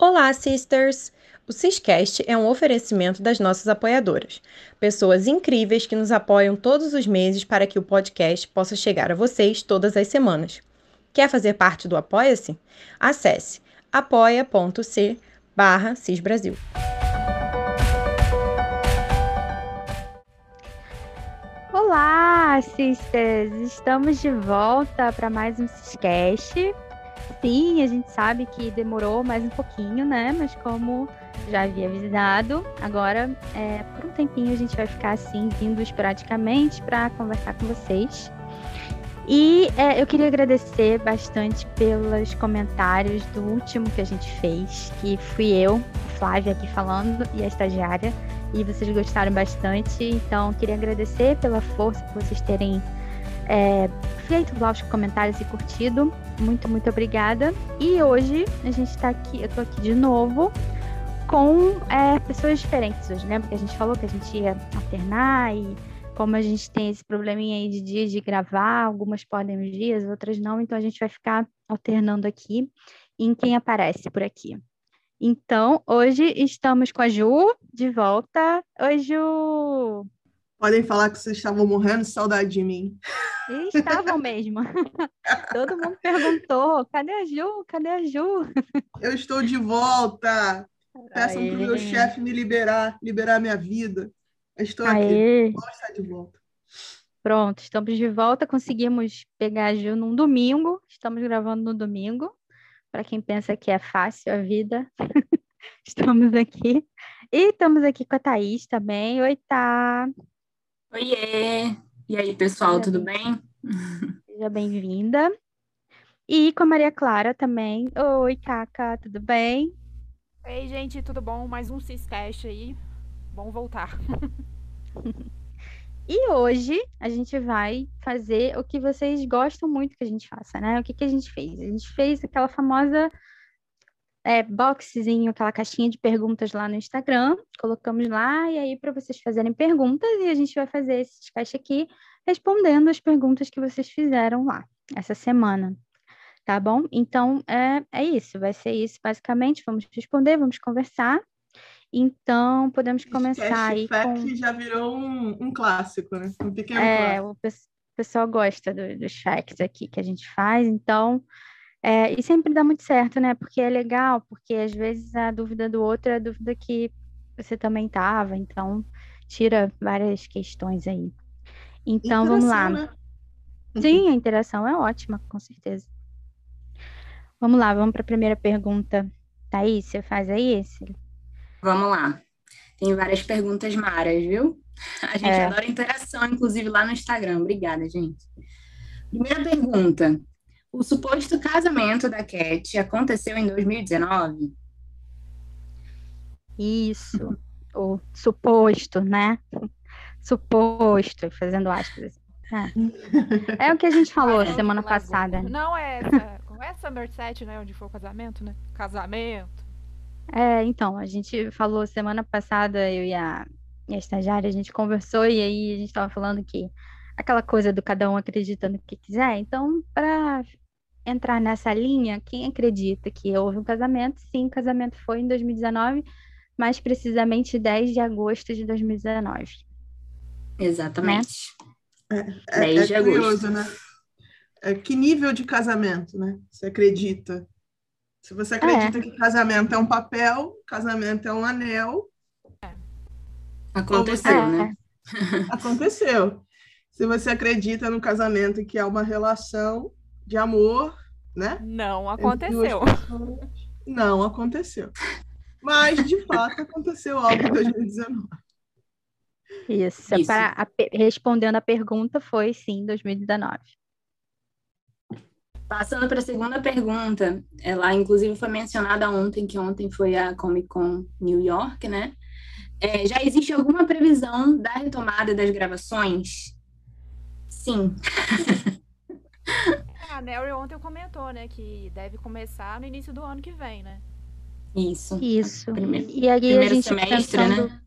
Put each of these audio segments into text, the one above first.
Olá, sisters! O Ciscast é um oferecimento das nossas apoiadoras, pessoas incríveis que nos apoiam todos os meses para que o podcast possa chegar a vocês todas as semanas. Quer fazer parte do Apoia-se? Acesse apoia.c barra cisbrasil. Olá, sisters! Estamos de volta para mais um Ciscast. Sim, a gente sabe que demorou mais um pouquinho, né? Mas como já havia avisado, agora é, por um tempinho a gente vai ficar assim, vindo esporadicamente para conversar com vocês. E é, eu queria agradecer bastante pelos comentários do último que a gente fez, que fui eu, Flávia, aqui falando, e a estagiária. E vocês gostaram bastante, então queria agradecer pela força por vocês terem é, feito os comentários e curtido. Muito, muito obrigada. E hoje a gente está aqui, eu tô aqui de novo com é, pessoas diferentes hoje, né? Porque a gente falou que a gente ia alternar e como a gente tem esse probleminha aí de de gravar, algumas podem os dias, outras não, então a gente vai ficar alternando aqui em quem aparece por aqui. Então, hoje estamos com a Ju de volta. Oi, Ju! Podem falar que vocês estavam morrendo de saudade de mim. E estavam mesmo. Todo mundo perguntou: cadê a Ju? Cadê a Ju? Eu estou de volta. Peçam para o meu chefe me liberar, liberar minha vida. Eu estou Aê. aqui. Vamos estar de volta. Pronto, estamos de volta. Conseguimos pegar a Ju num domingo. Estamos gravando no domingo. Para quem pensa que é fácil a vida, estamos aqui. E estamos aqui com a Thaís também. Oi, Tá. Oiê! E aí, pessoal, Seja tudo bem? Seja bem-vinda. E com a Maria Clara também. Oi, Caca, tudo bem? Ei, gente, tudo bom? Mais um Ciscast aí. Bom voltar. e hoje a gente vai fazer o que vocês gostam muito que a gente faça, né? O que, que a gente fez? A gente fez aquela famosa é, boxzinho, aquela caixinha de perguntas lá no Instagram, colocamos lá, e aí para vocês fazerem perguntas, e a gente vai fazer esse caixa aqui respondendo as perguntas que vocês fizeram lá essa semana. Tá bom? Então, é, é isso, vai ser isso, basicamente. Vamos responder, vamos conversar. Então, podemos começar aí com... já virou um, um clássico, né? Um pequeno é, clássico. o pessoal gosta do, dos facts aqui que a gente faz, então é, e sempre dá muito certo, né? Porque é legal, porque às vezes a dúvida do outro é a dúvida que você também estava, então tira várias questões aí. Então vamos lá. Né? Sim, a interação é ótima, com certeza. Vamos lá, vamos para a primeira pergunta. Thaís, você faz aí esse? Vamos lá. Tem várias perguntas maras, viu? A gente é. adora interação, inclusive lá no Instagram. Obrigada, gente. Primeira pergunta. O suposto casamento da Cat aconteceu em 2019? Isso, o suposto, né? Suposto, fazendo aspas. É. é o que a gente falou ah, semana passada. Não é essa, com essa Mercedes, né? Onde foi o casamento, né? Casamento. É, então, a gente falou semana passada, eu e a, e a estagiária, a gente conversou e aí a gente estava falando que aquela coisa do cada um acredita no que quiser. Então, para entrar nessa linha, quem acredita que houve um casamento? Sim, o casamento foi em 2019, mais precisamente 10 de agosto de 2019. Exatamente. Né? É, é, 10 é de curioso, agosto. né? É, que nível de casamento, né? Você acredita? Se você acredita é. que casamento é um papel, casamento é um anel. Aconteceu, você... né? Aconteceu. Se você acredita no casamento que é uma relação de amor, né? Não aconteceu. Não aconteceu. Mas, de fato, aconteceu algo em 2019. Isso, Isso. Para a, respondendo a pergunta, foi sim, 2019. Passando para a segunda pergunta, ela inclusive foi mencionada ontem, que ontem foi a Comic Con New York, né? É, já existe alguma previsão da retomada das gravações? Sim. A Nery ontem comentou, né, que deve começar no início do ano que vem, né? Isso. Isso. Primeiro, e aí primeiro a gente semestre, pensando... né?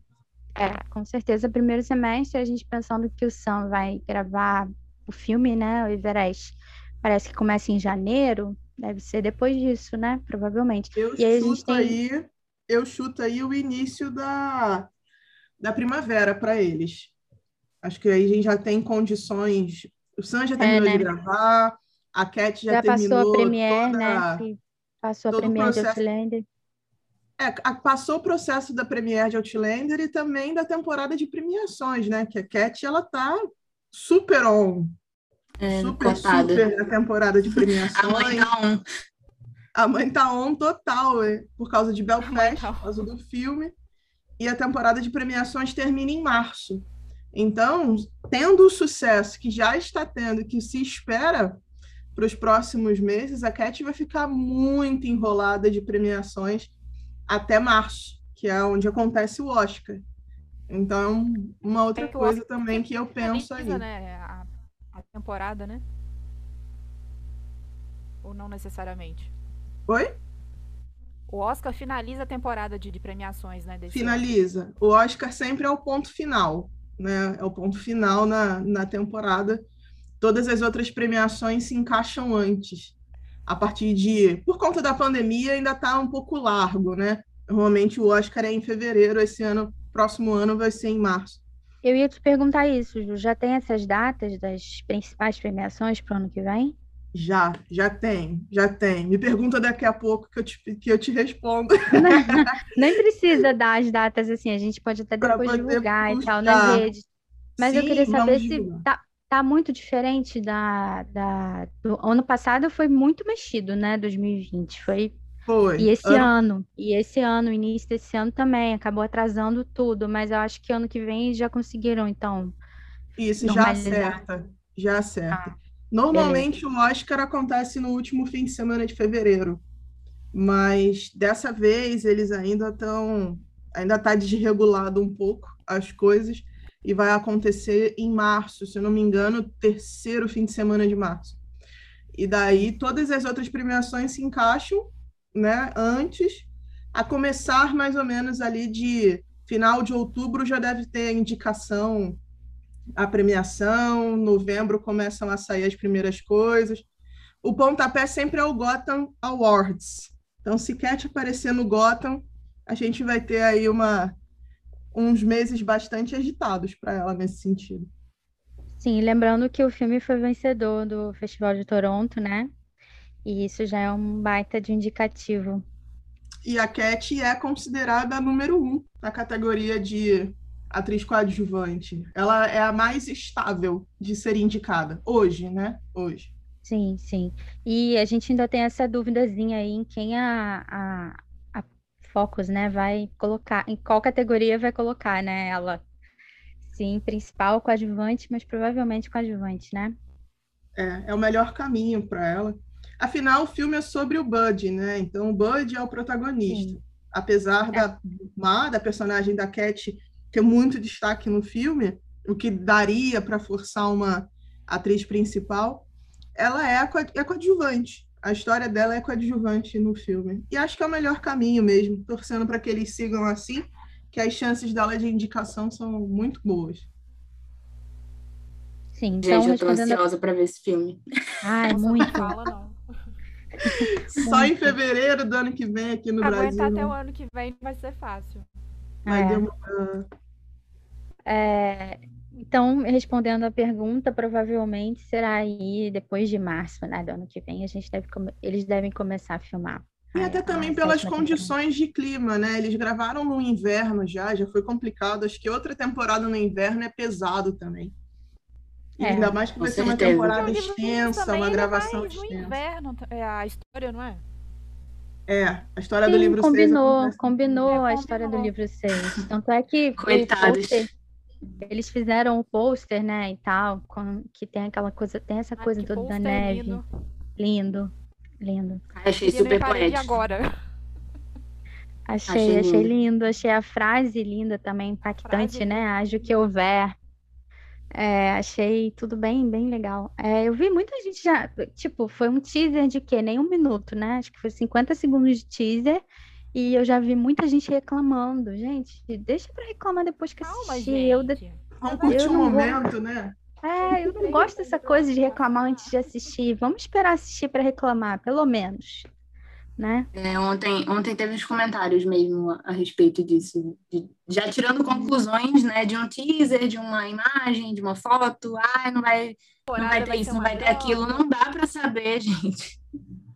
É, com certeza, primeiro semestre, a gente pensando que o Sam vai gravar o filme, né, o Everest, parece que começa em janeiro, Deve ser depois disso, né? Provavelmente. Eu e aí chuto tem... aí, eu chuto aí o início da, da primavera para eles. Acho que aí a gente já tem condições. O Sam já é, terminou é, né? de gravar, a Cat já, já terminou passou a Premiere, toda, né? Passou a Premiere processo... de Outlander. É, passou o processo da Premiere de Outlander e também da temporada de premiações, né? Que a Cat, ela tá super on. É, super, cotada. super na temporada de premiações. a mãe tá on. A mãe tá on total, é, por causa de Belfast, tá por causa do filme. E a temporada de premiações termina em março. Então, tendo o sucesso que já está tendo, que se espera para os próximos meses, a Cat vai ficar muito enrolada de premiações até março, que é onde acontece o Oscar. Então, uma outra coisa também que eu penso aí. Né? A, a temporada, né? Ou não necessariamente? Oi? O Oscar finaliza a temporada de, de premiações, né? finaliza. Ano. O Oscar sempre é o ponto final, né? É o ponto final na, na temporada. Todas as outras premiações se encaixam antes. A partir de. Por conta da pandemia, ainda está um pouco largo, né? Normalmente o Oscar é em fevereiro, esse ano, próximo ano vai ser em março. Eu ia te perguntar isso, Ju. Já tem essas datas das principais premiações para o ano que vem? Já, já tem, já tem. Me pergunta daqui a pouco que eu te, que eu te respondo. Não, nem precisa dar as datas assim, a gente pode até depois divulgar e tal nas redes. Mas Sim, eu queria saber se tá, tá, muito diferente da, da, do ano passado foi muito mexido, né? 2020. Foi. Foi. E esse ano. ano, e esse ano, início desse ano também, acabou atrasando tudo, mas eu acho que ano que vem já conseguiram, então. Isso, já acerta. Já acerta. Ah. Normalmente Beleza. o Oscar acontece no último fim de semana de fevereiro, mas dessa vez eles ainda estão, ainda está desregulado um pouco as coisas e vai acontecer em março, se eu não me engano, terceiro fim de semana de março. E daí todas as outras premiações se encaixam, né, antes, a começar mais ou menos ali de final de outubro já deve ter a indicação a premiação, novembro começam a sair as primeiras coisas. O pontapé sempre é o Gotham Awards. Então, se Cat aparecer no Gotham, a gente vai ter aí uma, uns meses bastante agitados para ela nesse sentido. Sim, lembrando que o filme foi vencedor do Festival de Toronto, né? E isso já é um baita de indicativo. E a Cat é considerada a número um na categoria de atriz coadjuvante. Ela é a mais estável de ser indicada hoje, né? Hoje. Sim, sim. E a gente ainda tem essa duvidazinha aí em quem a, a, a Focus, né, vai colocar, em qual categoria vai colocar, né, ela. Sim, principal, coadjuvante, mas provavelmente coadjuvante, né? É, é o melhor caminho para ela. Afinal, o filme é sobre o Bud, né? Então, o Bud é o protagonista. Sim. Apesar é. da da personagem da Cat ter muito destaque no filme, o que daria para forçar uma atriz principal, ela é, é coadjuvante. A história dela é coadjuvante no filme. E acho que é o melhor caminho mesmo, torcendo para que eles sigam assim, que as chances dela de indicação são muito boas. Sim, então, Gente, eu tô ansiosa para ver esse filme. Ai, muito. Fala, não. Só em fevereiro do ano que vem aqui no Aguentar Brasil. Aguentar até o ano que vem vai ser fácil. Vai é. demorar. É, então, respondendo a pergunta, provavelmente será aí depois de março, né, do ano que vem, a gente deve eles devem começar a filmar. E até a, também a pelas condições de clima, né? Eles gravaram no inverno já, já foi complicado. Acho que outra temporada no inverno é pesado também. É, ainda mais que vai ser uma temporada extensa, uma gravação extensa. No inverno é a história, não é? É, a história Sim, do livro combinou, 6 combinou é, a história do livro 6. Tanto é que Coitados. Eles fizeram o pôster, né, e tal, com, que tem aquela coisa, tem essa ah, coisa toda da neve. Lindo. lindo, lindo. Achei super poético. agora. Achei, achei, achei lindo. achei a frase linda também, impactante, frase né? Ajo que houver. É, achei tudo bem, bem legal. É, eu vi muita gente já, tipo, foi um teaser de quê? Nem um minuto, né? Acho que foi 50 segundos de teaser. E eu já vi muita gente reclamando. Gente, deixa pra reclamar depois que Calma, assistir. gente. Eu de... Vamos curtir o momento, vou... né? É, eu não gosto dessa coisa de reclamar antes de assistir. Vamos esperar assistir para reclamar, pelo menos. Né? É, ontem, ontem teve uns comentários mesmo a, a respeito disso, de, já tirando conclusões, né, de um teaser, de uma imagem, de uma foto, ah, não vai, não vai ter isso, não vai ter aquilo, não dá para saber, gente.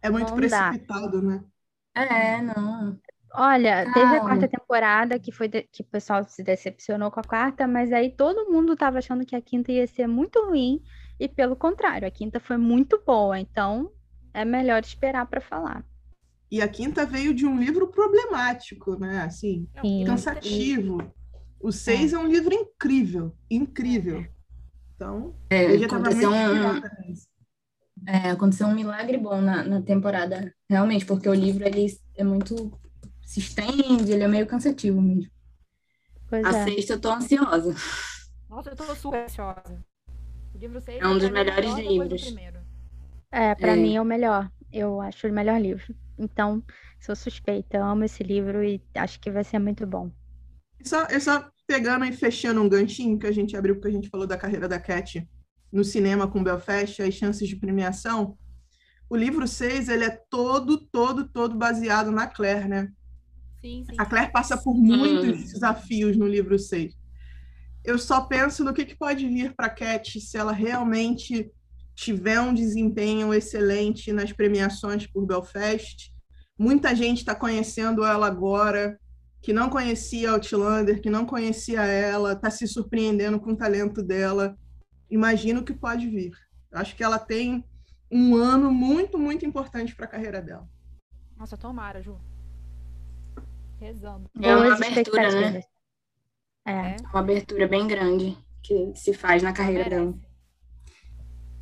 É muito não precipitado, dá. né? É, não. Olha, teve a quarta temporada que foi de, que o pessoal se decepcionou com a quarta, mas aí todo mundo estava achando que a quinta ia ser muito ruim e pelo contrário, a quinta foi muito boa, então é melhor esperar para falar. E a quinta veio de um livro problemático, né? Assim, Sim. cansativo. O seis é. é um livro incrível, incrível. Então, é, eu já estava muito um... É, aconteceu um milagre bom na, na temporada, realmente, porque o livro ele é muito se estende, ele é meio cansativo mesmo. Pois a é. sexta eu tô ansiosa. Nossa, eu tô super ansiosa. O livro 6 é um dos melhores livros. É, pra é. mim é o melhor. Eu acho o melhor livro. Então, sou suspeita, amo esse livro e acho que vai ser muito bom. Só, só pegando e fechando um ganchinho que a gente abriu, porque a gente falou da carreira da Cat no cinema com Belfast, as chances de premiação. O livro 6, ele é todo, todo, todo baseado na Claire, né? Sim, sim. A Claire passa por muitos desafios no livro 6. Eu só penso no que, que pode vir para a Cat se ela realmente tiver um desempenho excelente nas premiações por Belfast. Muita gente está conhecendo ela agora, que não conhecia Outlander, que não conhecia ela, está se surpreendendo com o talento dela. Imagino que pode vir. Acho que ela tem um ano muito, muito importante para a carreira dela. Nossa, tomara, Ju. Rezando. É uma abertura, né? É. é. Uma abertura bem grande que se faz na carreira dela.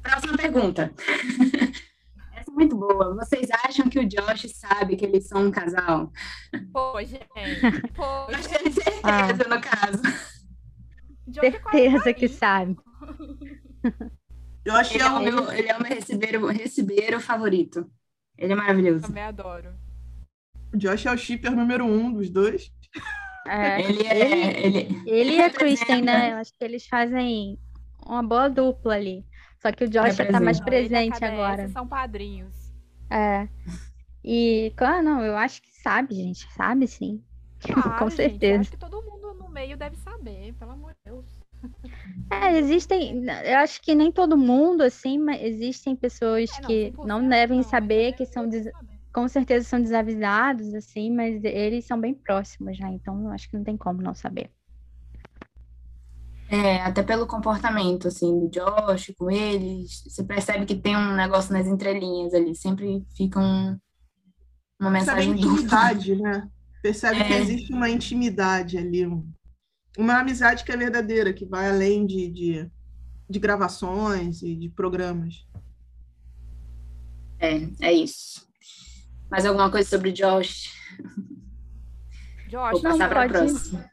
Próxima pergunta. Essa é muito boa. Vocês acham que o Josh sabe que eles são um casal? Pô, gente. Pô, Nós temos certeza, ah. no caso. Certeza que sabe. Josh ele é, o meu, ele é o meu recebeiro, recebeiro favorito. Ele é maravilhoso. Também adoro. O Josh é o shipper número um dos dois. É, ele, é, ele, ele, ele e a Kristen, né? Eu acho que eles fazem uma boa dupla ali. Só que o Josh está mais presente agora. São padrinhos. É. E, claro, não, eu acho que sabe, gente. Sabe sim. Claro, Com certeza. acho que todo mundo no meio deve saber, pelo amor de Deus. É, existem, eu acho que nem todo mundo, assim, mas existem pessoas é, não, que não devem não, saber, que são, des... com certeza são desavisados, assim, mas eles são bem próximos já, então eu acho que não tem como não saber. É, até pelo comportamento, assim, do Josh com eles, você percebe que tem um negócio nas entrelinhas ali, sempre fica um, uma mensagem Percebe intimidade, né? Percebe é. que existe uma intimidade ali, uma amizade que é verdadeira, que vai além de, de, de gravações e de programas. É, é isso. Mais alguma coisa sobre Josh? Josh, Vou passar para a próxima.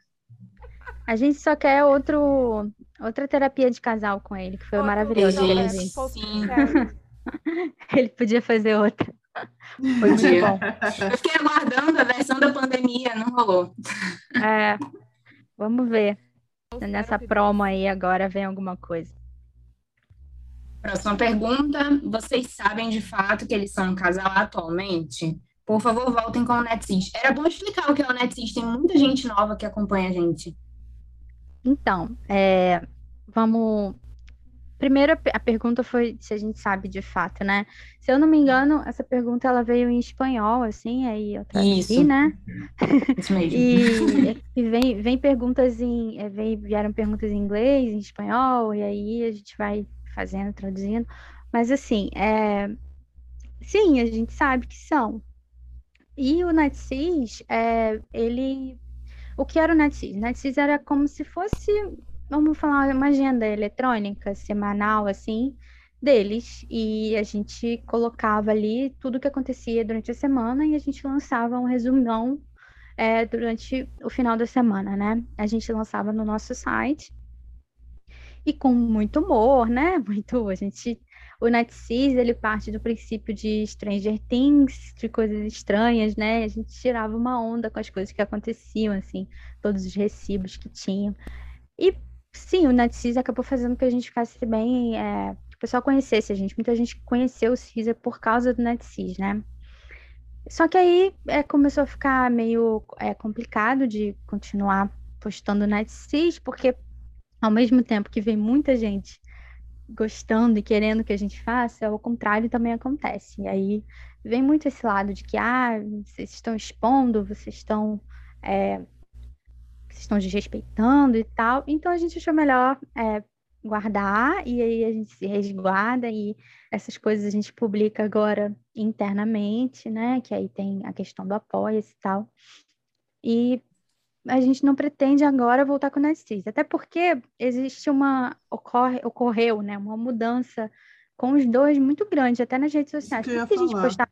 A gente só quer outro, outra terapia de casal com ele, que foi oh, maravilhoso. Sim. ele podia fazer outra. Podia. Eu fiquei aguardando a versão da pandemia, não rolou. É, vamos ver. Nessa promo aí agora vem alguma coisa. Próxima pergunta. Vocês sabem de fato que eles são um casal atualmente? Por favor, voltem com o NetSys. Era bom explicar o que é o NetSys. Tem muita gente nova que acompanha a gente. Então, é, vamos. Primeiro, a pergunta foi se a gente sabe de fato, né? Se eu não me engano, essa pergunta ela veio em espanhol, assim, aí eu traduzi, Isso. né? Isso mesmo. e, e vem, vem perguntas em. É, vem, vieram perguntas em inglês, em espanhol, e aí a gente vai fazendo, traduzindo. Mas assim, é, sim, a gente sabe que são. E o NetSys, é, ele o que era o NetSys? NetSys era como se fosse, vamos falar, uma agenda eletrônica semanal, assim, deles. E a gente colocava ali tudo o que acontecia durante a semana e a gente lançava um resumão é, durante o final da semana, né? A gente lançava no nosso site e com muito humor, né? Muito, a gente o NetSys, ele parte do princípio de Stranger Things, de coisas estranhas, né? A gente tirava uma onda com as coisas que aconteciam, assim, todos os recibos que tinham. E sim, o Netcis acabou fazendo que a gente ficasse bem, é, que o pessoal conhecesse a gente. Muita gente conheceu o Caesar por causa do Netcis, né? Só que aí é, começou a ficar meio é, complicado de continuar postando Netcis, porque ao mesmo tempo que vem muita gente gostando e querendo que a gente faça, o contrário também acontece. E aí vem muito esse lado de que, ah, vocês estão expondo, vocês estão, é, vocês estão desrespeitando e tal. Então a gente achou melhor é, guardar e aí a gente se resguarda e essas coisas a gente publica agora internamente, né? Que aí tem a questão do apoio e tal. E a gente não pretende agora voltar com o Narciso, até porque existe uma ocorre, ocorreu, né, uma mudança com os dois muito grande, até nas redes sociais. Tudo que a gente postava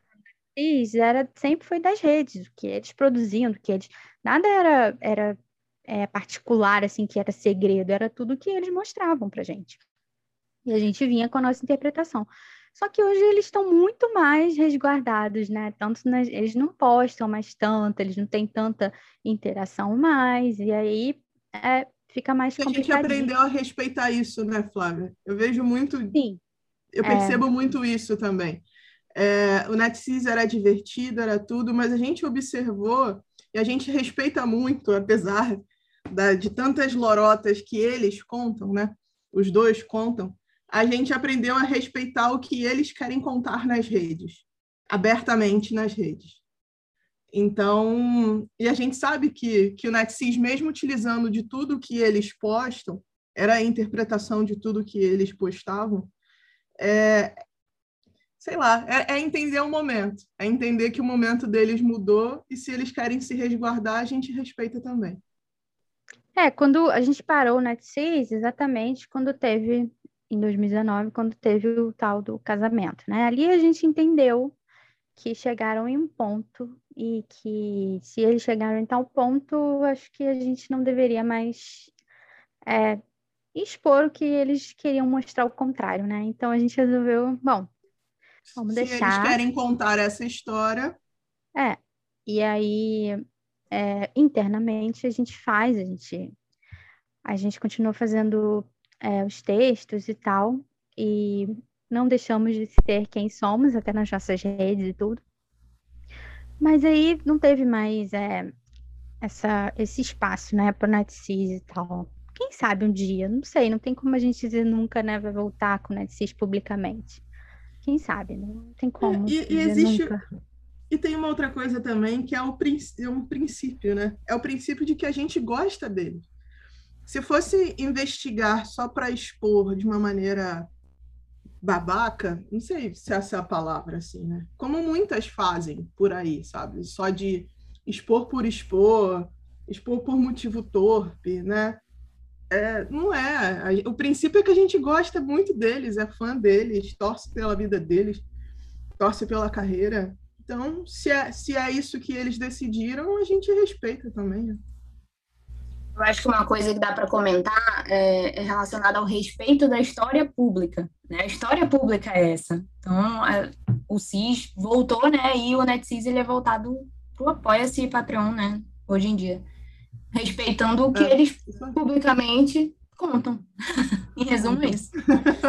Narciso era sempre foi das redes, o que eles produziam, o que eles nada era era é, particular assim que era segredo, era tudo que eles mostravam para gente. E a gente vinha com a nossa interpretação. Só que hoje eles estão muito mais resguardados, né? Tanto nas, eles não postam mais tanto, eles não têm tanta interação mais, e aí é, fica mais complicado. A gente aprendeu a respeitar isso, né, Flávia? Eu vejo muito. Sim. Eu é. percebo é... muito isso também. É, o NetSys era divertido, era tudo, mas a gente observou e a gente respeita muito, apesar da, de tantas lorotas que eles contam, né? Os dois contam a gente aprendeu a respeitar o que eles querem contar nas redes, abertamente nas redes. Então, e a gente sabe que, que o NetSys, mesmo utilizando de tudo que eles postam, era a interpretação de tudo que eles postavam, é, sei lá, é, é, entender o momento, é entender que o momento deles mudou e se eles querem se resguardar, a gente respeita também. É, quando a gente parou o NetSys, exatamente quando teve em 2019, quando teve o tal do casamento, né? Ali a gente entendeu que chegaram em um ponto e que se eles chegaram em tal ponto, acho que a gente não deveria mais é, expor o que eles queriam mostrar o contrário, né? Então a gente resolveu, bom, vamos se deixar. Se eles querem contar essa história. É, e aí é, internamente a gente faz, a gente a gente continua fazendo é, os textos e tal, e não deixamos de ser quem somos, até nas nossas redes e tudo. Mas aí não teve mais é, essa, esse espaço, né, para o Netcis e tal. Quem sabe um dia, não sei, não tem como a gente dizer nunca, né, vai voltar com o Netcis publicamente. Quem sabe, não tem como. É, e, e existe. Nunca. E tem uma outra coisa também que é, o, é um princípio, né? É o princípio de que a gente gosta dele. Se fosse investigar só para expor de uma maneira babaca, não sei se essa é a palavra, assim, né? Como muitas fazem por aí, sabe? Só de expor por expor, expor por motivo torpe, né? É, não é. O princípio é que a gente gosta muito deles, é fã deles, torce pela vida deles, torce pela carreira. Então, se é, se é isso que eles decidiram, a gente respeita também. Né? Eu acho que uma coisa que dá para comentar é, é, relacionada ao respeito da história pública. Né? A história pública é essa. Então, a, o CIS voltou, né? E o NetCIS ele é voltado para o Apoia-se Patreon, né? Hoje em dia. Respeitando o que é, eles publicamente contam. em resumo, é isso.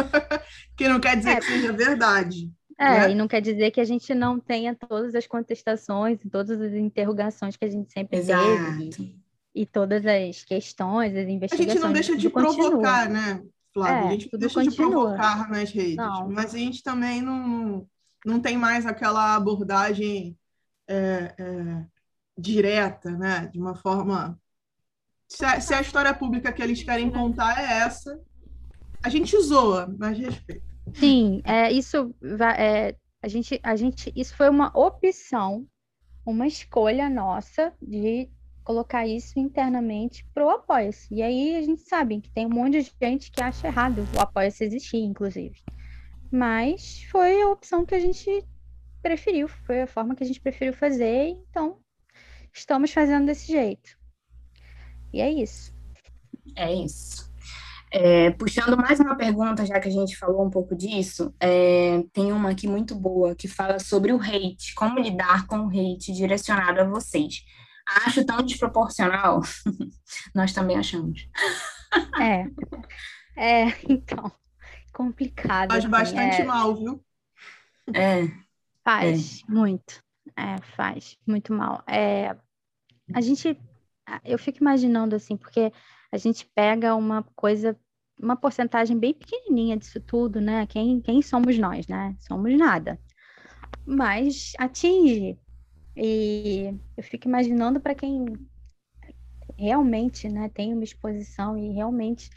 que não quer dizer é. que seja verdade. É, né? e não quer dizer que a gente não tenha todas as contestações e todas as interrogações que a gente sempre Exato. teve e todas as questões, as investigações. A gente não deixa de provocar, continua. né, Flávia? É, a gente não deixa continua. de provocar nas redes, não. mas a gente também não, não tem mais aquela abordagem é, é, direta, né? De uma forma. Se a, se a, história pública que eles querem contar é essa, a gente zoa, mas respeita. Sim, é, isso é, a gente, a gente, isso foi uma opção, uma escolha nossa de colocar isso internamente para o Apoia-se. E aí a gente sabe que tem um monte de gente que acha errado o Apoia-se existir, inclusive. Mas foi a opção que a gente preferiu, foi a forma que a gente preferiu fazer, então estamos fazendo desse jeito. E é isso. É isso. É, puxando mais uma pergunta, já que a gente falou um pouco disso, é, tem uma aqui muito boa que fala sobre o hate, como lidar com o hate direcionado a vocês acho tão desproporcional. Nós também achamos. É. É, então. Complicado. Faz assim, bastante é... mal, viu? É. Faz, é. muito. É, faz muito mal. É, a gente, eu fico imaginando assim, porque a gente pega uma coisa, uma porcentagem bem pequenininha disso tudo, né? Quem, quem somos nós, né? Somos nada. Mas atinge. E eu fico imaginando para quem realmente, né, tem uma exposição e realmente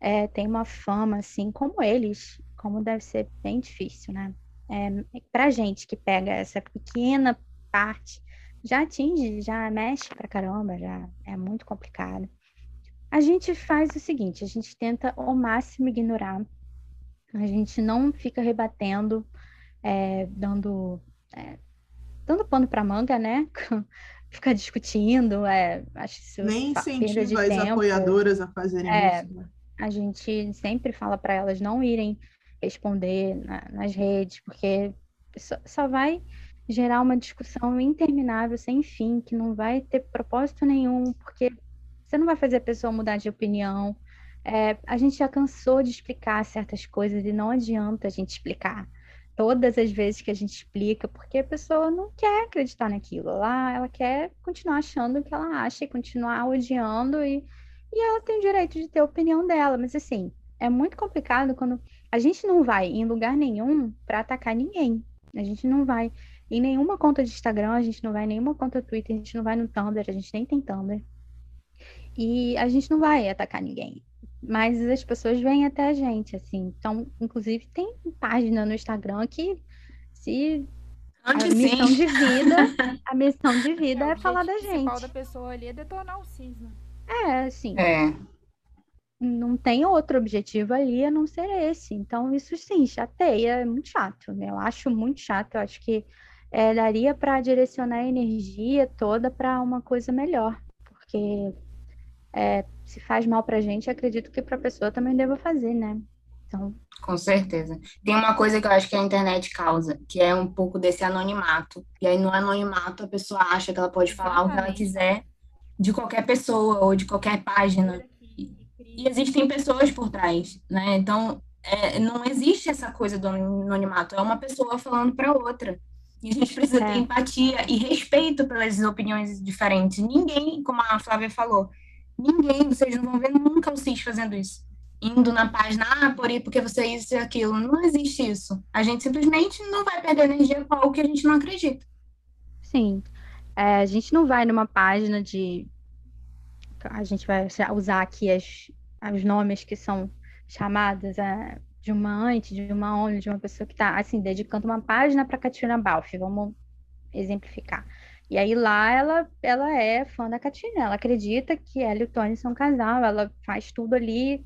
é, tem uma fama, assim, como eles, como deve ser bem difícil, né? É, para gente que pega essa pequena parte, já atinge, já mexe pra caramba, já é muito complicado. A gente faz o seguinte, a gente tenta ao máximo ignorar, a gente não fica rebatendo, é, dando, é, dando pano para manga, né? Ficar discutindo, é, acho isso Nem incentiva as tempo. apoiadoras a fazerem é, isso. Né? A gente sempre fala para elas não irem responder na, nas redes, porque só, só vai gerar uma discussão interminável, sem fim, que não vai ter propósito nenhum, porque você não vai fazer a pessoa mudar de opinião. É, a gente já cansou de explicar certas coisas e não adianta a gente explicar todas as vezes que a gente explica, porque a pessoa não quer acreditar naquilo. Ela, ela quer continuar achando o que ela acha e continuar odiando, e, e ela tem o direito de ter a opinião dela. Mas, assim, é muito complicado quando a gente não vai em lugar nenhum para atacar ninguém. A gente não vai em nenhuma conta de Instagram, a gente não vai em nenhuma conta Twitter, a gente não vai no Tumblr, a gente nem tem Tumblr. E a gente não vai atacar ninguém. Mas as pessoas vêm até a gente, assim. Então, inclusive, tem página no Instagram que se Onde a missão sim. de vida, a missão de vida é, é falar da gente. O principal da pessoa ali é detonar o cisma. É, assim. É. Não tem outro objetivo ali a não ser esse. Então, isso sim, chateia, é muito chato. Né? Eu acho muito chato. Eu acho que é, daria para direcionar a energia toda para uma coisa melhor, porque é, se faz mal para a gente, acredito que para a pessoa também deva fazer, né? Então... Com certeza. Tem uma coisa que eu acho que a internet causa, que é um pouco desse anonimato. E aí, no anonimato, a pessoa acha que ela pode falar Exatamente. o que ela quiser de qualquer pessoa ou de qualquer página. E existem pessoas por trás, né? Então, é, não existe essa coisa do anonimato. É uma pessoa falando para outra. E a gente precisa é. ter empatia e respeito pelas opiniões diferentes. Ninguém, como a Flávia falou, ninguém, vocês não vão ver nunca o CIS fazendo isso. Indo na página, ah, por aí, porque você é isso e aquilo. Não existe isso. A gente simplesmente não vai perder energia com algo que a gente não acredita. Sim. É, a gente não vai numa página de. A gente vai usar aqui as, os nomes que são chamadas. É, de uma antes, de uma ONG, de uma pessoa que está, assim, dedicando uma página para Katina Balfe, vamos exemplificar. E aí lá ela, ela é fã da Katina, ela acredita que ela e o Tony são um casal, ela faz tudo ali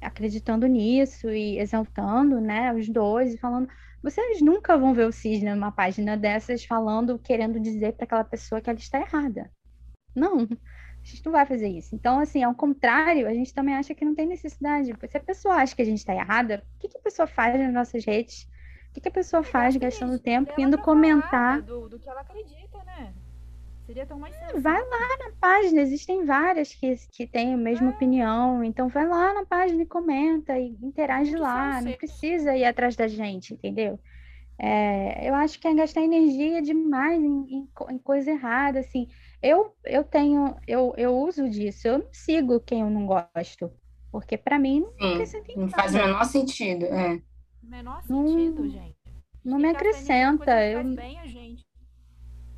acreditando nisso e exaltando, né, os dois e falando, vocês nunca vão ver o Cisne numa página dessas falando, querendo dizer para aquela pessoa que ela está errada. Não, a gente não vai fazer isso. Então, assim, ao contrário, a gente também acha que não tem necessidade. Se a pessoa acha que a gente está errada, o que, que, a pessoa faz nas nossas redes? O que, que a pessoa faz gastando tempo indo comentar? Do, do, que ela acredita? Seria tão mais é, Vai lá na página, existem várias que, que têm a mesma é. opinião. Então, vai lá na página e comenta e interage lá. Não precisa ir atrás da gente, entendeu? É, eu acho que é gastar energia demais em, em, em coisa errada, assim eu, eu tenho, eu, eu uso disso, eu não sigo quem eu não gosto, porque para mim não Sim, acrescenta Não faz o menor sentido, é. Menor sentido, não, gente. Não me acrescenta. Eu... Faz bem a gente.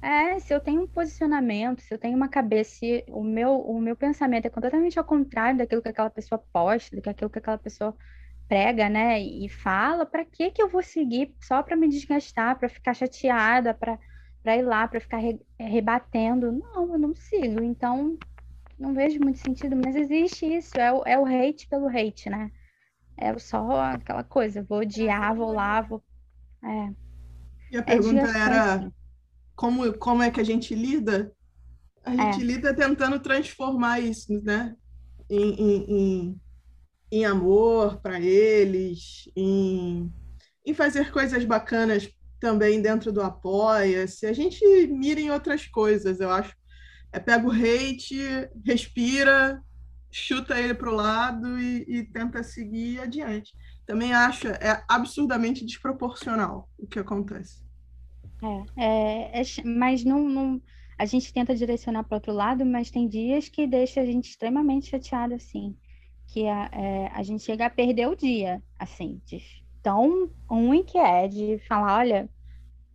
É, se eu tenho um posicionamento, se eu tenho uma cabeça, se o meu, o meu pensamento é completamente ao contrário daquilo que aquela pessoa posta, daquilo que aquela pessoa prega, né, e fala, para que que eu vou seguir só para me desgastar, para ficar chateada, para para ir lá, para ficar re, é, rebatendo. Não, eu não sigo. Então, não vejo muito sentido. Mas existe isso, é o, é o hate pelo hate, né? É só aquela coisa, vou odiar, vou lá, vou. É. E a pergunta é era como, como é que a gente lida? A gente é. lida tentando transformar isso, né? Em, em, em, em amor para eles, em, em fazer coisas bacanas também dentro do Apoia-se. A gente mira em outras coisas, eu acho. É pega o hate, respira, chuta ele para o lado e, e, tenta seguir adiante. Também acho é absurdamente desproporcional o que acontece. É, é, é mas não, não, a gente tenta direcionar para outro lado, mas tem dias que deixa a gente extremamente chateado, assim, que a, é, a gente chega a perder o dia, assim, de tão ruim que é de falar, olha,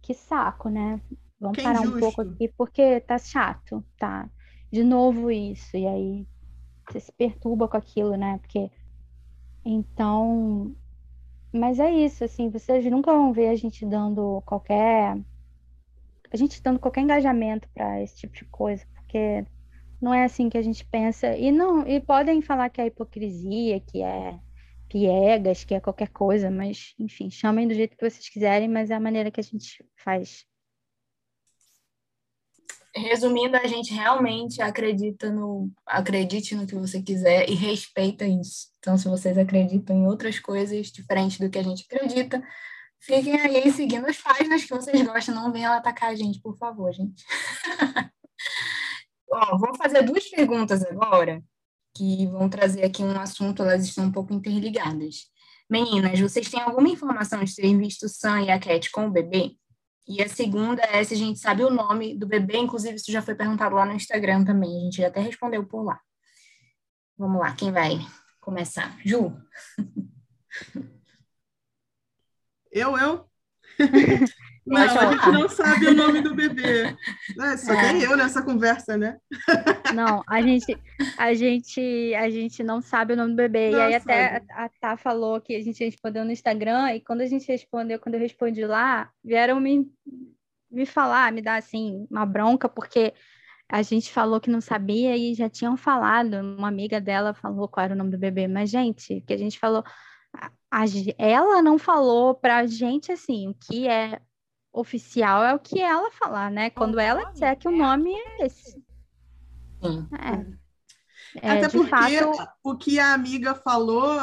que saco, né? Vamos que parar injusto. um pouco aqui porque tá chato, tá? De novo isso, e aí você se perturba com aquilo, né? Porque então, mas é isso, assim, vocês nunca vão ver a gente dando qualquer a gente dando qualquer engajamento para esse tipo de coisa, porque não é assim que a gente pensa. E não, e podem falar que é hipocrisia, que é piegas, que é qualquer coisa, mas enfim, chamem do jeito que vocês quiserem, mas é a maneira que a gente faz. Resumindo, a gente realmente acredita no, acredite no que você quiser e respeita isso. Então, se vocês acreditam em outras coisas diferentes do que a gente acredita, Fiquem aí seguindo as páginas que vocês gostam, não venham atacar a gente, por favor, gente. Ó, vou fazer duas perguntas agora, que vão trazer aqui um assunto, elas estão um pouco interligadas. Meninas, vocês têm alguma informação de terem visto Sam e a Cat com o bebê? E a segunda é se a gente sabe o nome do bebê, inclusive isso já foi perguntado lá no Instagram também, a gente já até respondeu por lá. Vamos lá, quem vai começar? Ju? Eu, eu? Não, a gente não sabe o nome do bebê. É, só é. tem eu nessa conversa, né? Não, a gente, a gente, a gente não sabe o nome do bebê. Não e aí sabe. até a, a Tá falou que a gente respondeu no Instagram, e quando a gente respondeu, quando eu respondi lá, vieram me, me falar, me dar assim, uma bronca, porque a gente falou que não sabia e já tinham falado. Uma amiga dela falou qual era o nome do bebê. Mas, gente, que a gente falou a, ela não falou pra gente assim, o que é oficial é o que ela falar, né? Quando ela disser que o nome é esse. Sim. É. é Até porque fato... o que a amiga falou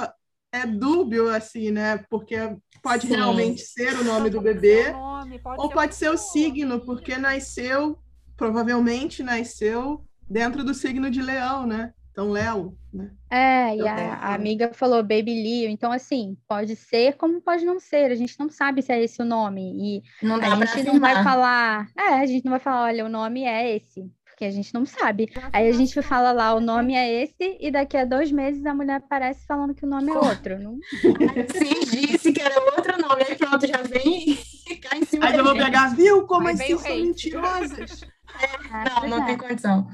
é dúbio, assim, né? Porque pode Sim. realmente ser o nome do bebê, nome, pode ou pode ser o signo, porque nasceu, provavelmente nasceu dentro do signo de leão, né? Então, Léo, né? É, e a, a, amiga falou Baby Leo, então assim, pode ser como pode não ser, a gente não sabe se é esse o nome, e não a gente não vai falar, é, a gente não vai falar, olha, o nome é esse, porque a gente não sabe. Aí a gente fala lá, o nome é esse, e daqui a dois meses a mulher aparece falando que o nome é outro. Não... Sim, disse que era outro nome, aí pronto, já vem ficar em cima Aí eu vou pegar, viu como as são mentirosas? É, não, não tem condição.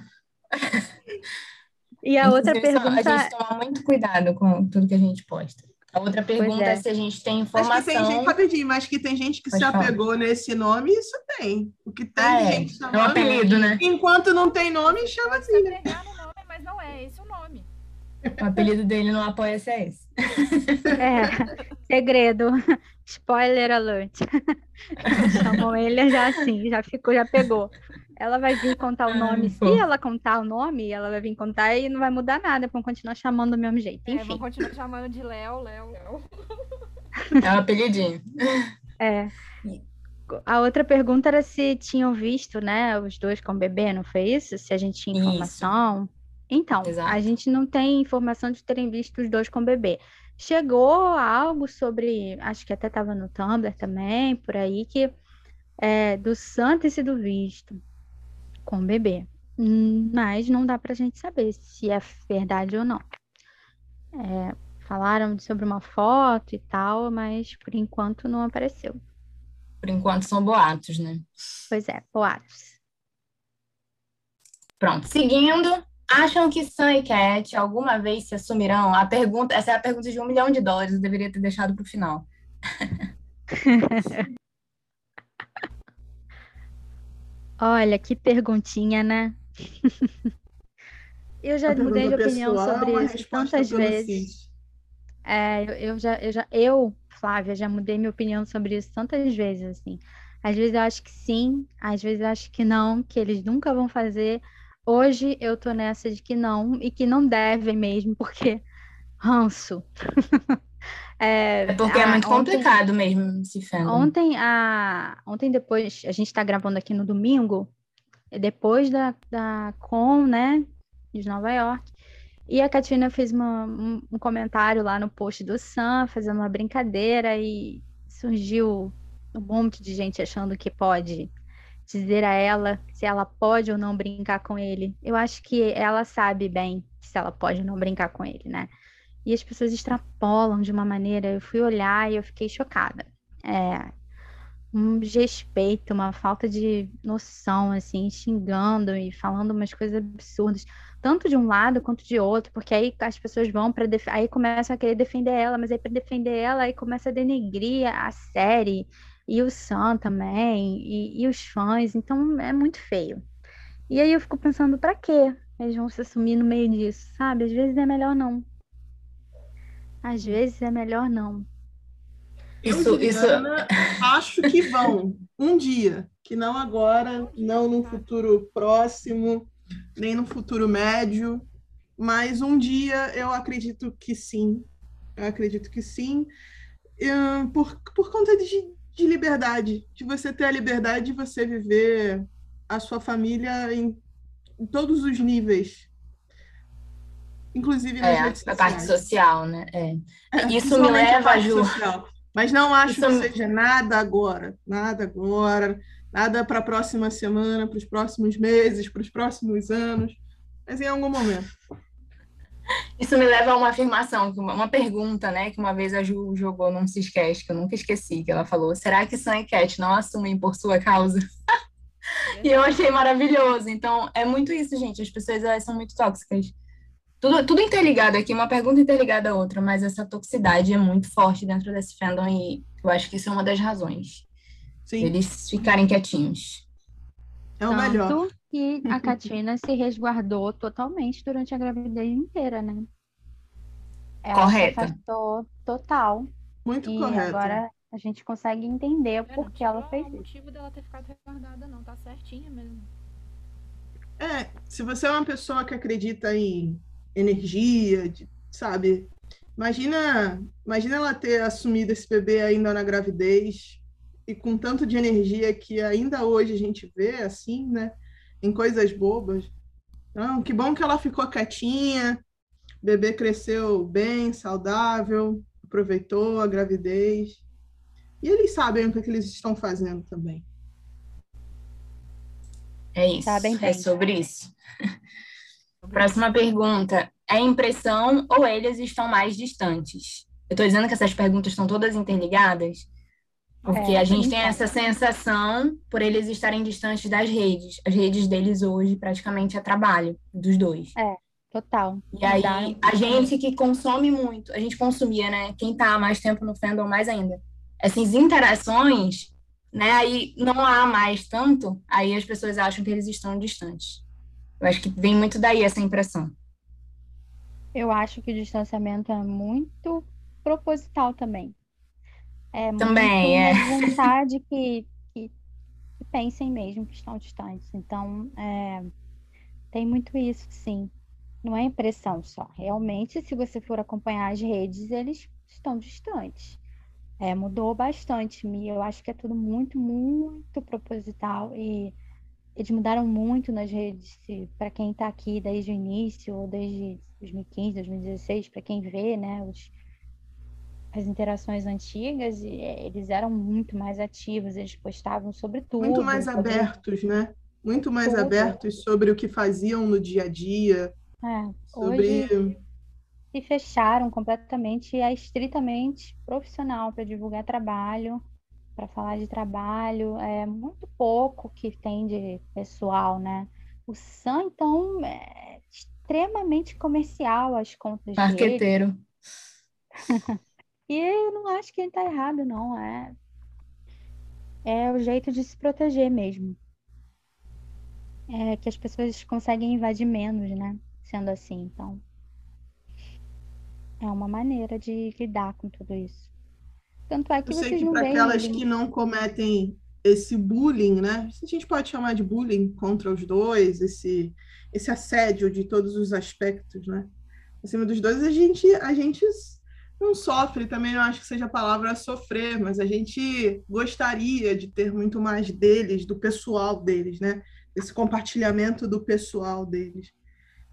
E a outra pergunta. A gente toma muito cuidado com tudo que a gente posta. A outra pergunta é. é. se a gente tem informação. Mas que tem gente, rapidinho, mas que tem gente que Pode se apegou falar. nesse nome, isso tem. O que tem ah, gente chamando. É um apelido, né? Enquanto não tem nome, chama assim. Né? nome, mas não é esse o nome. O apelido dele no Apoia-se é esse. É, segredo. Spoiler alert. Chamou ele já assim, já ficou, já pegou. Ela vai vir contar o nome. Se ela contar o nome, ela vai vir contar e não vai mudar nada. Vão continuar chamando do mesmo jeito. Enfim. É, vão continuar chamando de Léo, Léo, Léo. É um apelidinho. É. A outra pergunta era se tinham visto, né, os dois com o bebê, não foi isso? Se a gente tinha informação. Isso. Então, Exato. a gente não tem informação de terem visto os dois com o bebê. Chegou algo sobre, acho que até estava no Tumblr também, por aí, que é, do santo e do visto com o bebê. Mas não dá para a gente saber se é verdade ou não. É, falaram sobre uma foto e tal, mas por enquanto não apareceu. Por enquanto são boatos, né? Pois é, boatos. Pronto, seguindo, acham que Sam e Cat alguma vez se assumirão? A pergunta, essa é a pergunta de um milhão de dólares, eu deveria ter deixado para o final. Olha, que perguntinha, né? eu já mudei de opinião sobre isso tantas vezes. É, eu, eu, já, eu já, eu, Flávia, já mudei minha opinião sobre isso tantas vezes, assim. Às vezes eu acho que sim, às vezes eu acho que não, que eles nunca vão fazer. Hoje eu tô nessa de que não, e que não devem mesmo, porque ranço. É, é porque é muito ontem, complicado mesmo esse fandom. Ontem, a, ontem depois, a gente está gravando aqui no domingo, depois da, da Com, né, de Nova York, E a Katina fez uma, um, um, comentário lá no post do Sam, fazendo uma brincadeira, e surgiu um monte de gente achando que pode dizer a ela se ela pode ou não brincar com ele. Eu acho que ela sabe bem se ela pode ou não brincar com ele, né? E as pessoas extrapolam de uma maneira. Eu fui olhar e eu fiquei chocada. É um desrespeito, uma falta de noção, assim, xingando e falando umas coisas absurdas, tanto de um lado quanto de outro, porque aí as pessoas vão para aí começam a querer defender ela, mas aí para defender ela aí começa a denegrir a série e o Sam também, e, e, os fãs, então é muito feio. E aí eu fico pensando, para quê eles vão se assumir no meio disso, sabe? Às vezes é melhor não. Às vezes é melhor não. Isso, isso. Acho que vão um dia, que não agora, não no futuro próximo, nem no futuro médio, mas um dia eu acredito que sim. Eu acredito que sim. Por, por conta de, de liberdade, de você ter a liberdade de você viver a sua família em, em todos os níveis. Inclusive é, a parte social, né? É. é Isso me leva, Ju. Social. Mas não acho Isso... que seja nada agora, nada agora, nada para a próxima semana, para os próximos meses, para os próximos anos, mas em algum momento. Isso me leva a uma afirmação, uma pergunta, né, que uma vez a Ju jogou num Ciscast, que eu nunca esqueci, que ela falou, será que Sam e Cat não assumem por sua causa? e eu achei maravilhoso. Então, é muito isso, gente, as pessoas elas são muito tóxicas. Tudo, tudo interligado aqui, uma pergunta interligada à outra, mas essa toxicidade é muito forte dentro desse fandom e eu acho que isso é uma das razões. Sim. Eles ficarem quietinhos. É o Tanto melhor. que a Katrina se resguardou totalmente durante a gravidez inteira, né? Ela Correta. Se total. Muito e correta. agora a gente consegue entender o porquê ela fez isso. Não motivo dela ter ficado resguardada, não. Tá certinha mesmo. É, se você é uma pessoa que acredita em energia, de, sabe? Imagina, imagina ela ter assumido esse bebê ainda na gravidez, e com tanto de energia que ainda hoje a gente vê assim, né? Em coisas bobas. Então, que bom que ela ficou quietinha, o bebê cresceu bem, saudável, aproveitou a gravidez. E eles sabem o que, é que eles estão fazendo também. É isso. Sabem bem. É sobre isso. Próxima pergunta. É impressão ou eles estão mais distantes? Eu estou dizendo que essas perguntas estão todas interligadas, porque é, a gente tem essa sensação por eles estarem distantes das redes. As redes deles hoje praticamente é trabalho dos dois. É, total. E aí, a gente que consome muito, a gente consumia, né? Quem tá há mais tempo no fandom, mais ainda. Essas interações, né? Aí não há mais tanto, aí as pessoas acham que eles estão distantes. Eu acho que vem muito daí essa impressão. Eu acho que o distanciamento é muito proposital também. É Também, é. vontade que, que, que, pensem mesmo que estão distantes. Então, é, tem muito isso, sim. Não é impressão só. Realmente, se você for acompanhar as redes, eles estão distantes. É, mudou bastante. Eu acho que é tudo muito, muito proposital. E eles mudaram muito nas redes. Para quem está aqui desde o início, ou desde 2015, 2016, para quem vê, né, os, as interações antigas, é, eles eram muito mais ativos, eles postavam sobre tudo. Muito mais sobre... abertos, né? Muito mais tudo. abertos sobre o que faziam no dia a dia. É, sobre... Hoje se fecharam completamente e é estritamente profissional para divulgar trabalho, para falar de trabalho, é muito pouco que tem de pessoal, né? O Sam, então, é extremamente comercial as contas Marqueteiro. dele. E eu não acho que ele tá errado, não. É, é o jeito de se proteger mesmo. É que as pessoas conseguem invadir menos, né? Sendo assim, então. É uma maneira de lidar com tudo isso. Tanto é que eu vocês que para aquelas ele... que não cometem esse bullying, né? A gente pode chamar de bullying contra os dois, esse, esse assédio de todos os aspectos, né? Acima dos dois, a gente, a gente não sofre, também não acho que seja a palavra sofrer, mas a gente gostaria de ter muito mais deles, do pessoal deles, né? Esse compartilhamento do pessoal deles.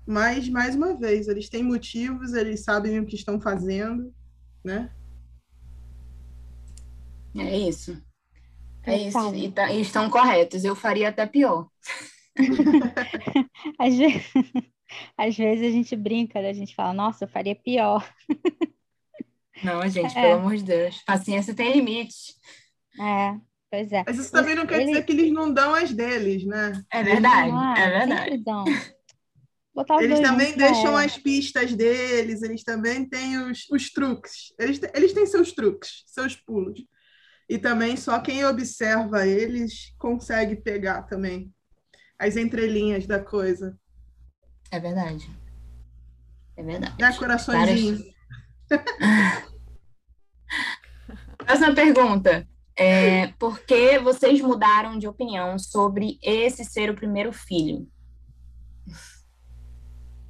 Mas, mais uma vez, eles têm motivos, eles sabem o que estão fazendo, né? É isso. É isso. E, tá, e estão corretos. Eu faria até pior. às, vezes, às vezes a gente brinca, né? a gente fala, nossa, eu faria pior. Não, gente, é. pelo amor de Deus. Paciência tem limite. É, pois é. Mas isso também não quer Ele... dizer que eles não dão as deles, né? É verdade, é verdade. Eles também deixam as pistas deles, eles também têm os, os truques. Eles, eles têm seus truques, seus pulos. E também só quem observa eles consegue pegar também as entrelinhas da coisa. É verdade. É verdade. Dá coraçõezinho. Várias... Próxima pergunta. É, por que vocês mudaram de opinião sobre esse ser o primeiro filho?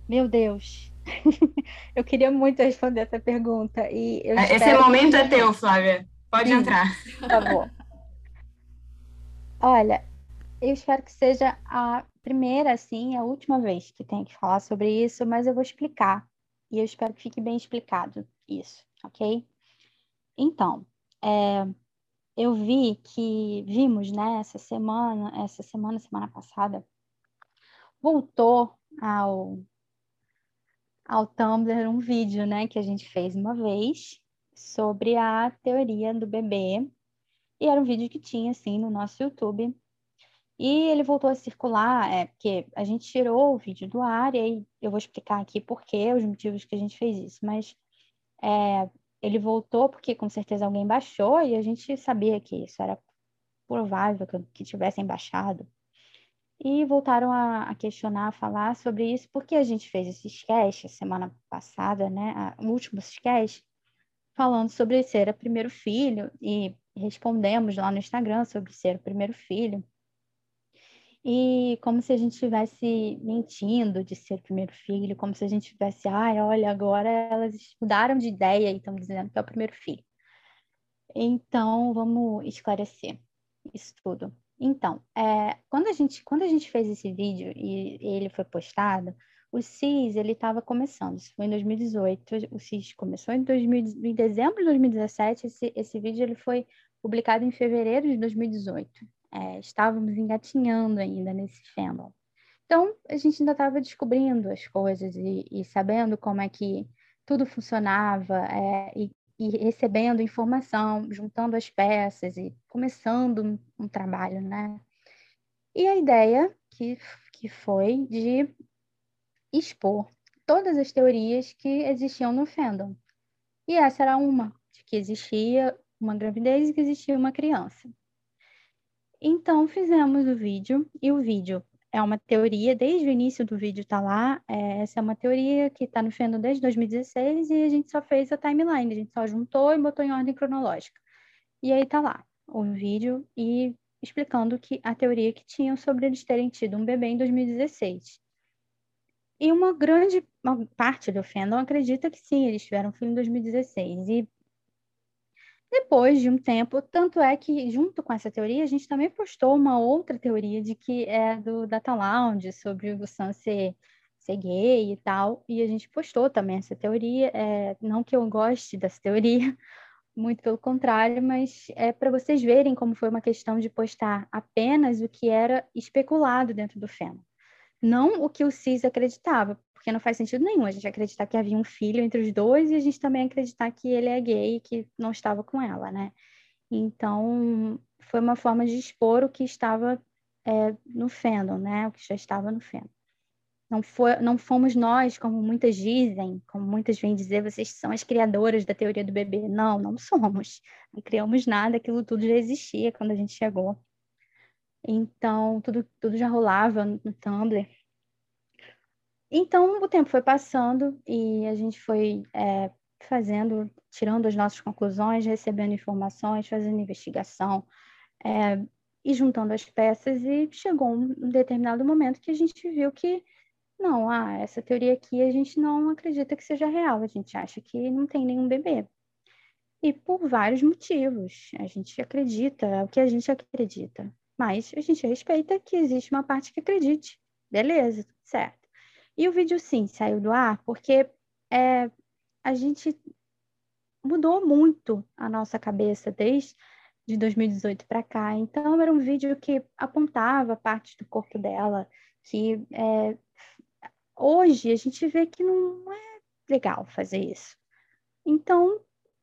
Meu Deus. eu queria muito responder essa pergunta. E Esse momento que... é teu, Flávia. Pode Sim, entrar. Tá bom. Olha, eu espero que seja a primeira, assim, a última vez que tenho que falar sobre isso, mas eu vou explicar. E eu espero que fique bem explicado isso, ok? Então, é, eu vi que vimos, né, essa semana, essa semana, semana passada, voltou ao, ao Tumblr um vídeo, né, que a gente fez uma vez, sobre a teoria do bebê. E era um vídeo que tinha, assim, no nosso YouTube. E ele voltou a circular, é, porque a gente tirou o vídeo do ar, e aí eu vou explicar aqui por quê, os motivos que a gente fez isso. Mas é, ele voltou porque com certeza alguém baixou, e a gente sabia que isso era provável que, que tivessem baixado. E voltaram a, a, questionar, a falar sobre isso, porque a gente fez esse sketch semana passada, né? A, o último sketch, falando sobre ser o primeiro filho e respondemos lá no Instagram sobre ser o primeiro filho. E como se a gente estivesse mentindo de ser o primeiro filho, como se a gente tivesse, ai, olha, agora elas mudaram de ideia e estão dizendo que é o primeiro filho. Então, vamos esclarecer isso tudo. Então, é, quando, a gente, quando a gente fez esse vídeo e ele foi postado, o CIS, ele estava começando, isso foi em 2018, o CIS começou em, 2000, em dezembro de 2017, esse, esse vídeo ele foi publicado em fevereiro de 2018. É, estávamos engatinhando ainda nesse fandom. Então, a gente ainda estava descobrindo as coisas e, e, sabendo como é que tudo funcionava é, e, e, recebendo informação, juntando as peças e começando um, trabalho, né? E a ideia que, que foi de expor todas as teorias que existiam no fandom. E essa era uma, de que existia uma gravidez e que existia uma criança. Então fizemos o vídeo, e o vídeo é uma teoria, desde o início do vídeo está lá, é, essa é uma teoria que está no fandom desde 2016 e a gente só fez a timeline, a gente só juntou e botou em ordem cronológica. E aí está lá o vídeo e explicando que a teoria que tinham sobre eles terem tido um bebê em 2016. E uma grande parte do fandom acredita que sim, eles tiveram filho em 2016. E depois de um tempo, tanto é que, junto com essa teoria, a gente também postou uma outra teoria de que é do Data Lounge, sobre o Sam ser, ser gay e tal. E a gente postou também essa teoria. É, não que eu goste dessa teoria, muito pelo contrário, mas é para vocês verem como foi uma questão de postar apenas o que era especulado dentro do fandom não o que o Cis acreditava, porque não faz sentido nenhum a gente acreditar que havia um filho entre os dois e a gente também acreditar que ele é gay e que não estava com ela, né? Então, foi uma forma de expor o que estava é, no fandom, né? O que já estava no fandom. Não, foi, não fomos nós, como muitas dizem, como muitas vêm dizer, vocês são as criadoras da teoria do bebê. Não, não somos. Não criamos nada, aquilo tudo já existia quando a gente chegou. Então, tudo, tudo já rolava no Tumblr. Então, o tempo foi passando e a gente foi é, fazendo, tirando as nossas conclusões, recebendo informações, fazendo investigação é, e juntando as peças. E chegou um determinado momento que a gente viu que, não, ah, essa teoria aqui a gente não acredita que seja real, a gente acha que não tem nenhum bebê. E por vários motivos. A gente acredita, é o que a gente acredita. Mas a gente respeita que existe uma parte que acredite. Beleza, certo. E o vídeo, sim, saiu do ar porque é, a gente mudou muito a nossa cabeça desde de 2018 para cá. Então, era um vídeo que apontava partes do corpo dela, que é, hoje a gente vê que não é legal fazer isso. Então,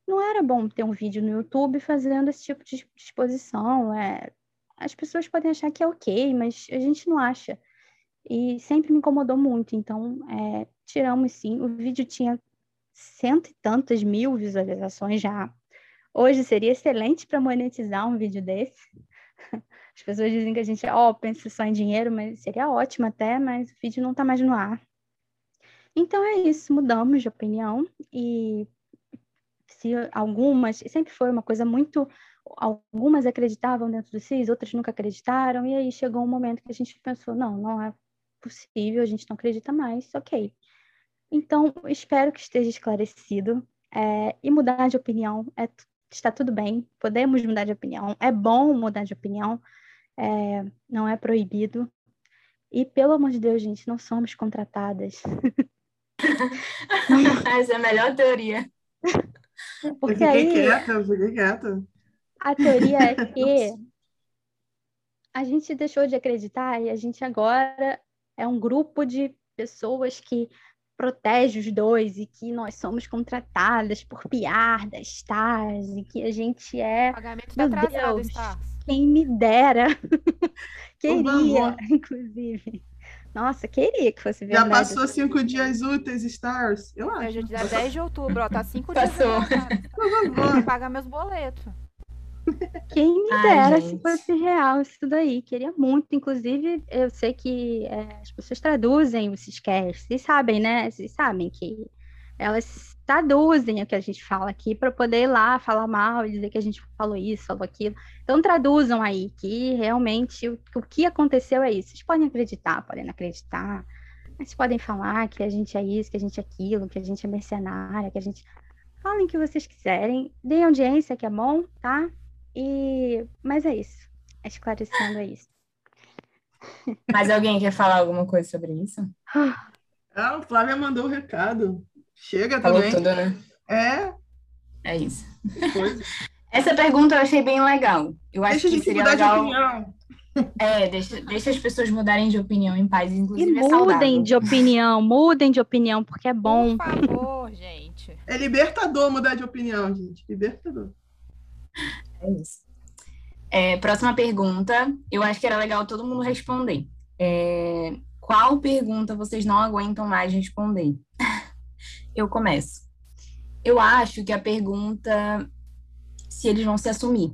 não era bom ter um vídeo no YouTube fazendo esse tipo de exposição. É, as pessoas podem achar que é ok, mas a gente não acha. E sempre me incomodou muito. Então, é, tiramos sim. O vídeo tinha cento e tantas mil visualizações já. Hoje seria excelente para monetizar um vídeo desse. As pessoas dizem que a gente, oh, pensa só em dinheiro, mas seria ótimo até, mas o vídeo não está mais no ar. Então é isso, mudamos de opinião e se algumas, sempre foi uma coisa muito, algumas acreditavam dentro do CIS, outras nunca acreditaram, e aí chegou um momento que a gente pensou, não, não é possível, a gente não acredita mais, ok. Então, espero que esteja esclarecido, é, e mudar de opinião é, está tudo bem, podemos mudar de opinião, é bom mudar de opinião, é, não é proibido, e pelo amor de Deus, gente, não somos contratadas. Essa é a melhor teoria. Porque eu fiquei aí, quieta, eu fiquei quieta. A teoria é que a gente deixou de acreditar e a gente agora é um grupo de pessoas que protege os dois e que nós somos contratadas por piar das stars e que a gente é pagamento tá atrasado, Deus, stars. quem me dera queria inclusive nossa, queria que fosse verdade. Já passou cinco dias úteis, Stars? Eu acho. É, dia 10 de outubro, ó, tá cinco passou. dias. Passou. Pagar meus boletos. Quem me dera se fosse real isso daí. Queria muito. Inclusive, eu sei que é, as pessoas traduzem o Ciscast. Vocês sabem, né? Vocês sabem que elas traduzem o que a gente fala aqui para poder ir lá falar mal e dizer que a gente falou isso, falou aquilo. Então traduzam aí que realmente o, o que aconteceu é isso. Vocês podem acreditar, podem não acreditar, mas podem falar que a gente é isso, que a gente é aquilo, que a gente é mercenária, que a gente. Falem o que vocês quiserem, deem audiência, que é bom, tá? E... Mas é isso. Esclarecendo é isso. Mas alguém quer falar alguma coisa sobre isso? Ah, o Flávia mandou o um recado. Chega Falou também. tudo, né? É. É isso. Essa pergunta eu achei bem legal. Eu acho deixa que seria legal. É, deixa, deixa as pessoas mudarem de opinião em paz, inclusive. E é mudem de opinião, mudem de opinião, porque é bom. Por favor, gente. É libertador mudar de opinião, gente. Libertador. É isso. É, próxima pergunta. Eu acho que era legal todo mundo responder. É, qual pergunta vocês não aguentam mais responder? eu começo. Eu acho que a pergunta se eles vão se assumir.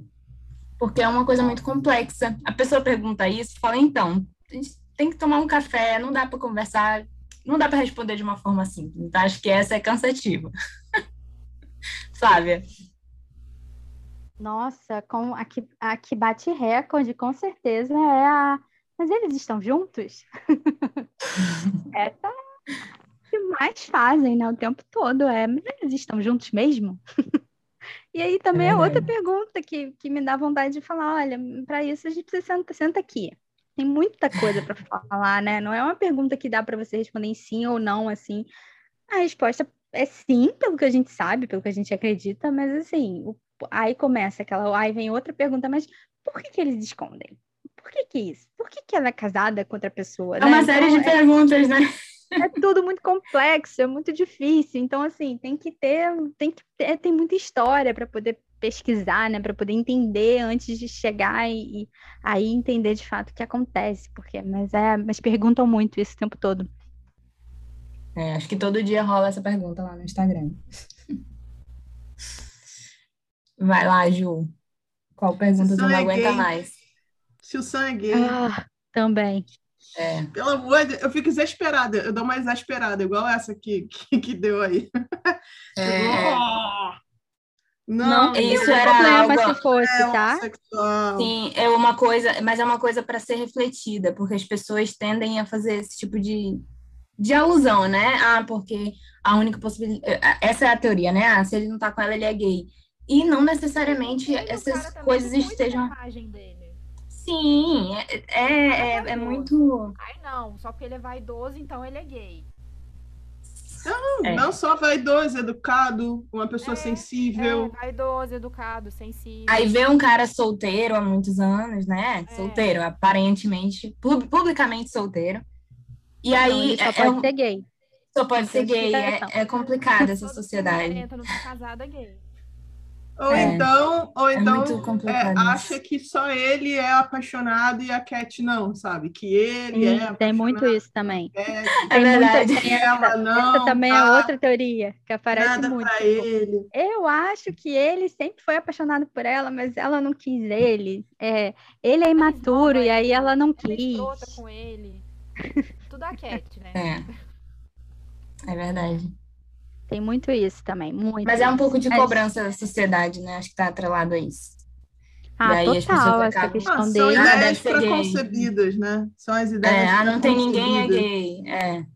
Porque é uma coisa muito complexa. A pessoa pergunta isso, fala, então, tem que tomar um café, não dá para conversar, não dá para responder de uma forma simples. Então, acho que essa é cansativa. Flávia. Nossa, com a que, a que bate recorde, com certeza, é a. Mas eles estão juntos? Essa que mais fazem, né, o tempo todo. É, mas eles estão juntos mesmo? e aí também é, é outra pergunta que, que me dá vontade de falar, olha, para isso a gente precisa senta, senta aqui. Tem muita coisa para falar, né? Não é uma pergunta que dá para você responder em sim ou não, assim. A resposta é sim, pelo que a gente sabe, pelo que a gente acredita, mas assim, o, aí começa aquela, aí vem outra pergunta, mas por que, que eles escondem? Por que que isso? Por que que ela é casada com outra pessoa? É né? uma série então, de é... perguntas, né? é tudo muito complexo, é muito difícil. Então, assim, tem que ter, tem que ter, tem muita história para poder pesquisar, né, para poder entender antes de chegar e, e, aí entender de fato o que acontece, porque mas é, mas perguntam muito isso o tempo todo. É, acho que todo dia rola essa pergunta lá no Instagram. Vai lá, Ju. Qual pergunta tu não é aguenta gay. mais? Se o sangue é gay. Ah, também. É. Pelo amor de eu fico exasperada. Eu dou uma exasperada, igual essa aqui que, que deu aí. É. Oh! Não, não, isso era algo se fosse, é tá? Sim, é uma coisa, mas é uma coisa para ser refletida, porque as pessoas tendem a fazer esse tipo de, de alusão, né? Ah, porque a única possibilidade. Essa é a teoria, né? Ah, se ele não tá com ela, ele é gay. E não necessariamente essas coisas estejam. Sim, é, é, é, é muito. Ai, não, só porque ele é vaidoso, então ele é gay. Não, é. não só vaidoso, educado, uma pessoa é, sensível. É, vaidoso, educado, sensível. Aí vê um cara solteiro há muitos anos, né? É. Solteiro, aparentemente, publicamente solteiro. E não, aí. Só é pode ser gay. Só pode ser gay. É, é complicada essa sociedade. Não casada gay. Ou é, então, ou é então é, acha que só ele é apaixonado e a Cat não, sabe? Que ele Sim, é Tem muito isso também. É, tem verdade. Muita, tem ela essa, não, essa também é tá, é outra teoria que aparece nada muito. Pra ele. Eu acho que ele sempre foi apaixonado por ela, mas ela não quis ele. É, ele é imaturo e aí ela não quis. com ele. Tudo a Cat, né? É. É verdade. Tem muito isso também, muito. Mas é um pouco de cobrança da sociedade, né? Acho que tá atrelado a isso. Ah, e total, essa acabam... questão ah, São ideias ah, preconcebidas, né? São as ideias é, Ah, não tem ninguém é gay. É.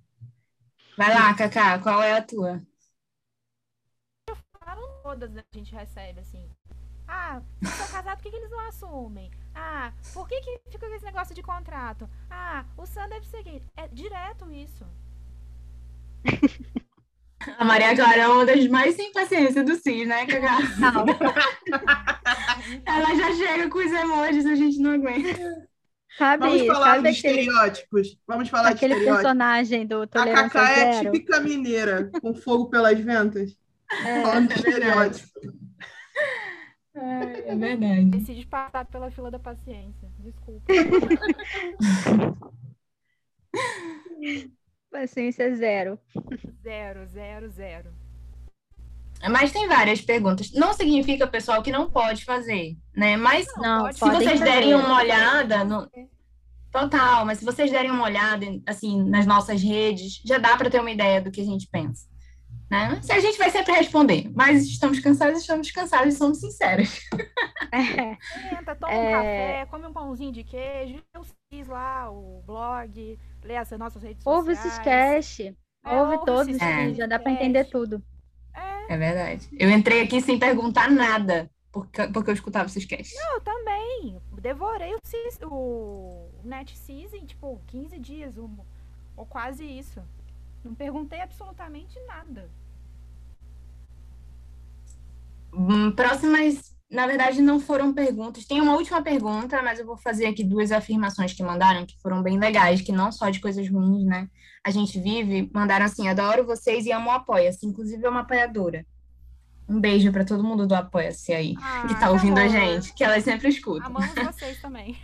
Vai lá, Cacá, qual é a tua? Todas? A gente recebe, assim. Ah, se sou casado, por que, que eles não assumem? Ah, por que, que fica com esse negócio de contrato? Ah, o Sam deve ser gay. É direto isso. A Maria Clara é uma das mais sem paciência do CIS, né, Cacá? Não. Ela já chega com os emojis, a gente não aguenta. Sabe, Vamos falar sabe de estereótipos. Vamos falar aquele de personagem do Tolerância A Cacá é a típica mineira, com fogo pelas ventas. É, Falando de estereótipo. É, é verdade. Decide passar pela fila da paciência. Desculpa. Paciência zero. Zero, zero, zero. Mas tem várias perguntas. Não significa, pessoal, que não pode fazer, né? Mas não, se vocês derem uma olhada no... Total, mas se vocês derem uma olhada, assim, nas nossas redes, já dá para ter uma ideia do que a gente pensa. Né? Se a gente vai sempre responder, mas estamos cansados, estamos cansados e somos sinceros. É. Senta, toma é... um café, come um pãozinho de queijo, eu fiz lá o blog, lê as nossas redes ouve sociais. Ouve esses cast, é, ouve todos, é. já dá para entender tudo. É. é. verdade. Eu entrei aqui sem perguntar nada, porque, porque eu escutava esses casts. Não, eu também. Devorei o, o Net Season, tipo, 15 dias, ou quase isso. Não perguntei absolutamente nada. Hum, próximas, na verdade, não foram perguntas. Tem uma última pergunta, mas eu vou fazer aqui duas afirmações que mandaram, que foram bem legais, que não só de coisas ruins, né? A gente vive, mandaram assim: adoro vocês e amo o Apoia-se. Inclusive, é uma apoiadora. Um beijo para todo mundo do Apoia-se aí, ah, que tá ouvindo a gente, que elas sempre escutam. Amamos vocês também.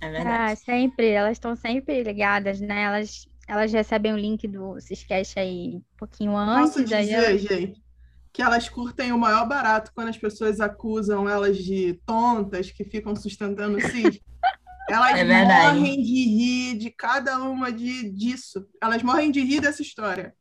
É verdade. Ah, sempre, elas estão sempre ligadas, né? Elas elas recebem o link do Ciscast aí um pouquinho antes. Posso dizer, elas... gente, que elas curtem o maior barato quando as pessoas acusam elas de tontas que ficam sustentando o CIS. Elas é morrem de rir de cada uma de, disso. Elas morrem de rir dessa história.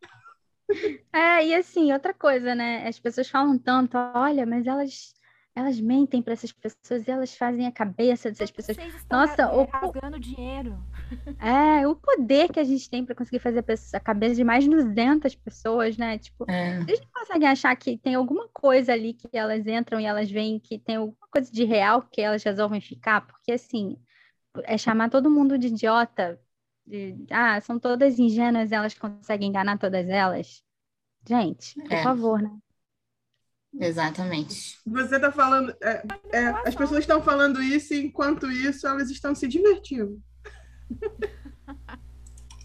É, e assim, outra coisa, né? As pessoas falam tanto, olha, mas elas elas mentem para essas pessoas e elas fazem a cabeça dessas pessoas. Nossa, o pagando dinheiro. É, o poder que a gente tem para conseguir fazer a cabeça de mais de 200 pessoas, né? Tipo, é. a gente consegue achar que tem alguma coisa ali que elas entram e elas veem que tem alguma coisa de real que elas resolvem ficar, porque assim, é chamar todo mundo de idiota. De, ah, são todas ingênuas, elas conseguem enganar todas elas. Gente, por é. favor, né? Exatamente. Você está falando. É, é, as pessoas estão falando isso e, enquanto isso, elas estão se divertindo.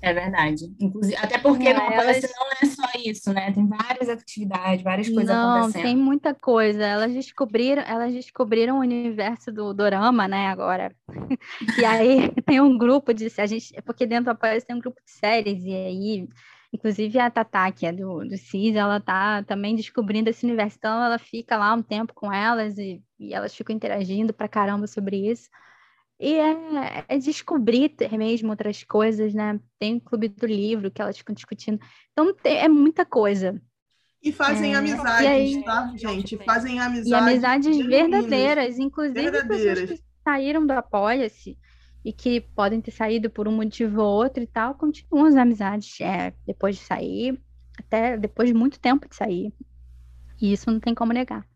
É verdade. Inclusive, até porque é, não, elas... não é só isso, né? Tem várias atividades, várias coisas não, acontecendo. Tem muita coisa. Elas descobriram, elas descobriram o universo do dorama, né, agora. e aí tem um grupo de. A gente, porque dentro do Apoio tem um grupo de séries, e aí Inclusive a Tatá, que é do, do CIS, ela tá também descobrindo esse universo. Então ela fica lá um tempo com elas e, e elas ficam interagindo pra caramba sobre isso. E é, é, descobrir mesmo outras coisas, né? Tem o clube do livro que elas ficam discutindo. Então tem, é muita coisa. E fazem é, amizades, aí, tá, gente? Fazem amizades. E amizades verdadeiras, inclusive verdadeiras. pessoas que saíram do Apoia-se e que podem ter saído por um motivo ou outro e tal, continuam as amizades é, depois de sair, até depois de muito tempo de sair. E isso não tem como negar.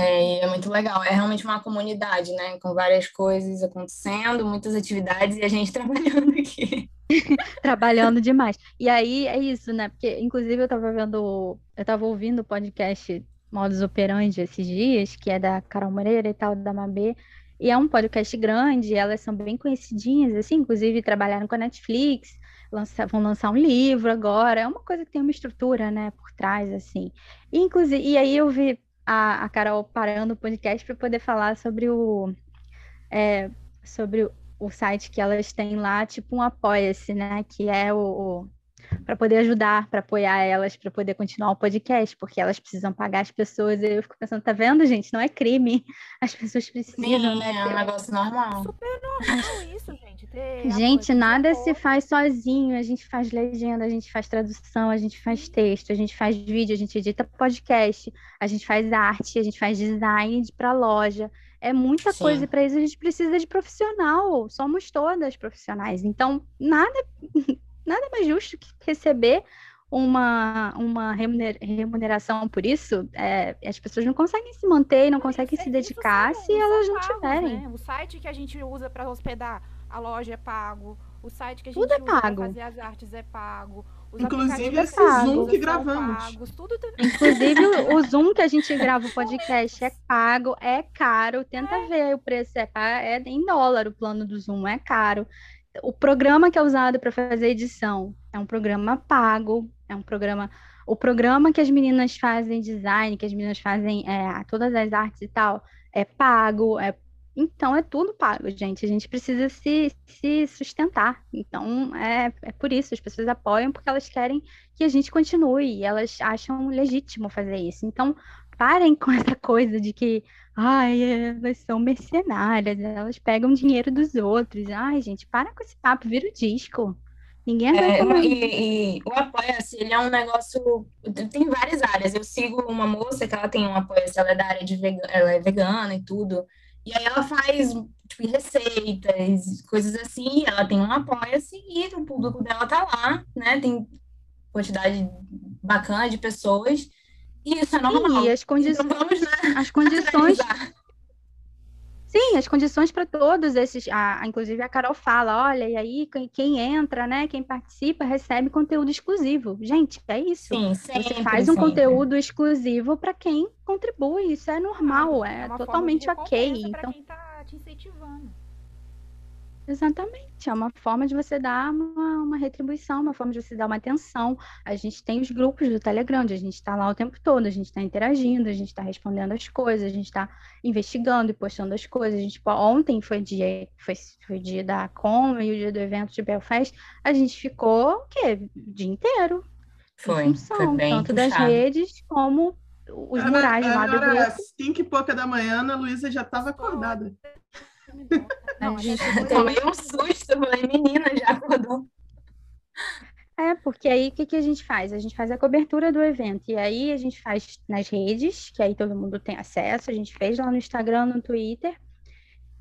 É, é muito legal. É realmente uma comunidade, né? Com várias coisas acontecendo, muitas atividades e a gente trabalhando aqui. trabalhando demais. E aí é isso, né? Porque, inclusive, eu estava vendo, eu estava ouvindo o podcast Modus Operandi esses dias, que é da Carol Moreira e tal, da Mabê. E é um podcast grande, elas são bem conhecidinhas, assim, inclusive trabalharam com a Netflix, lança, vão lançar um livro agora. É uma coisa que tem uma estrutura, né, por trás, assim. E, inclusive, e aí eu vi a, a Carol parando o podcast para poder falar sobre o. É, sobre o, o site que elas têm lá, tipo um Apoia-se, né? Que é o, para poder ajudar, para apoiar elas, para poder continuar o podcast, porque elas precisam pagar as pessoas. E eu fico pensando, tá vendo, gente? Não é crime. As pessoas precisam, Sim, né? É um negócio normal. Super normal isso, gente. Ter gente, nada se faz sozinho. A gente faz legenda, a gente faz tradução, a gente faz texto, a gente faz vídeo, a gente edita podcast, a gente faz arte, a gente faz design para loja. É muita Sim. coisa para isso a gente precisa de profissional. Somos todas profissionais. Então, nada nada mais justo que receber uma, uma remuneração por isso. É, as pessoas não conseguem se manter, não conseguem se dedicar se elas não pagos, tiverem. Né? O site que a gente usa para hospedar a loja é pago. O site que a gente tudo é para fazer as artes é pago. Os Inclusive esse é Zoom que gravamos. Pagos, tudo... Inclusive o Zoom que a gente grava o podcast é pago, é caro. Tenta é. ver o preço, é, é em dólar o plano do Zoom, é caro o programa que é usado para fazer edição é um programa pago, é um programa. O programa que as meninas fazem design, que as meninas fazem é, todas as artes e tal, é pago, é então é tudo pago, gente. A gente precisa se, se sustentar. Então é, é por isso, as pessoas apoiam porque elas querem que a gente continue, e elas acham legítimo fazer isso. Então, parem com essa coisa de que Ai, elas são mercenárias, elas pegam dinheiro dos outros. Ai, gente, para com esse papo, vira o disco. Ninguém é, e, e, o Apoia-se, ele é um negócio. Tem várias áreas. Eu sigo uma moça que ela tem um Apoia-se, ela é da área de vegana, ela é vegana e tudo. E aí ela faz tipo, receitas, coisas assim. Ela tem um Apoia-se e o público dela tá lá, né? Tem quantidade bacana de pessoas. E isso é normal. E as condições. Então vamos, né? As condições. Sim, as condições para todos esses. A, inclusive a Carol fala: olha, e aí quem, quem, entra, né? Quem participa recebe conteúdo exclusivo. Gente, é isso. Sim, sempre, Você faz um sempre. conteúdo exclusivo para quem contribui. Isso é normal, é, é totalmente ok. Então. Quem tá te incentivando. Exatamente, é uma forma de você dar uma, uma, retribuição, uma forma de você dar uma atenção. A gente tem os grupos do Telegram, a gente está lá o tempo todo, a gente está interagindo, a gente está respondendo as coisas, a gente está investigando e postando as coisas. A gente, ontem foi dia, foi, foi dia da Com e o dia do evento de Belfast, a gente ficou o quê? O dia inteiro. Foi, função, foi bem Tanto puxado. das redes como os murais lá do grupo. Cinco e pouca da manhã, a Luísa já estava acordada. Não, gente, tomei um susto, falei, menina, já acordou. É, porque aí o que, que a gente faz? A gente faz a cobertura do evento, e aí a gente faz nas redes, que aí todo mundo tem acesso, a gente fez lá no Instagram, no Twitter,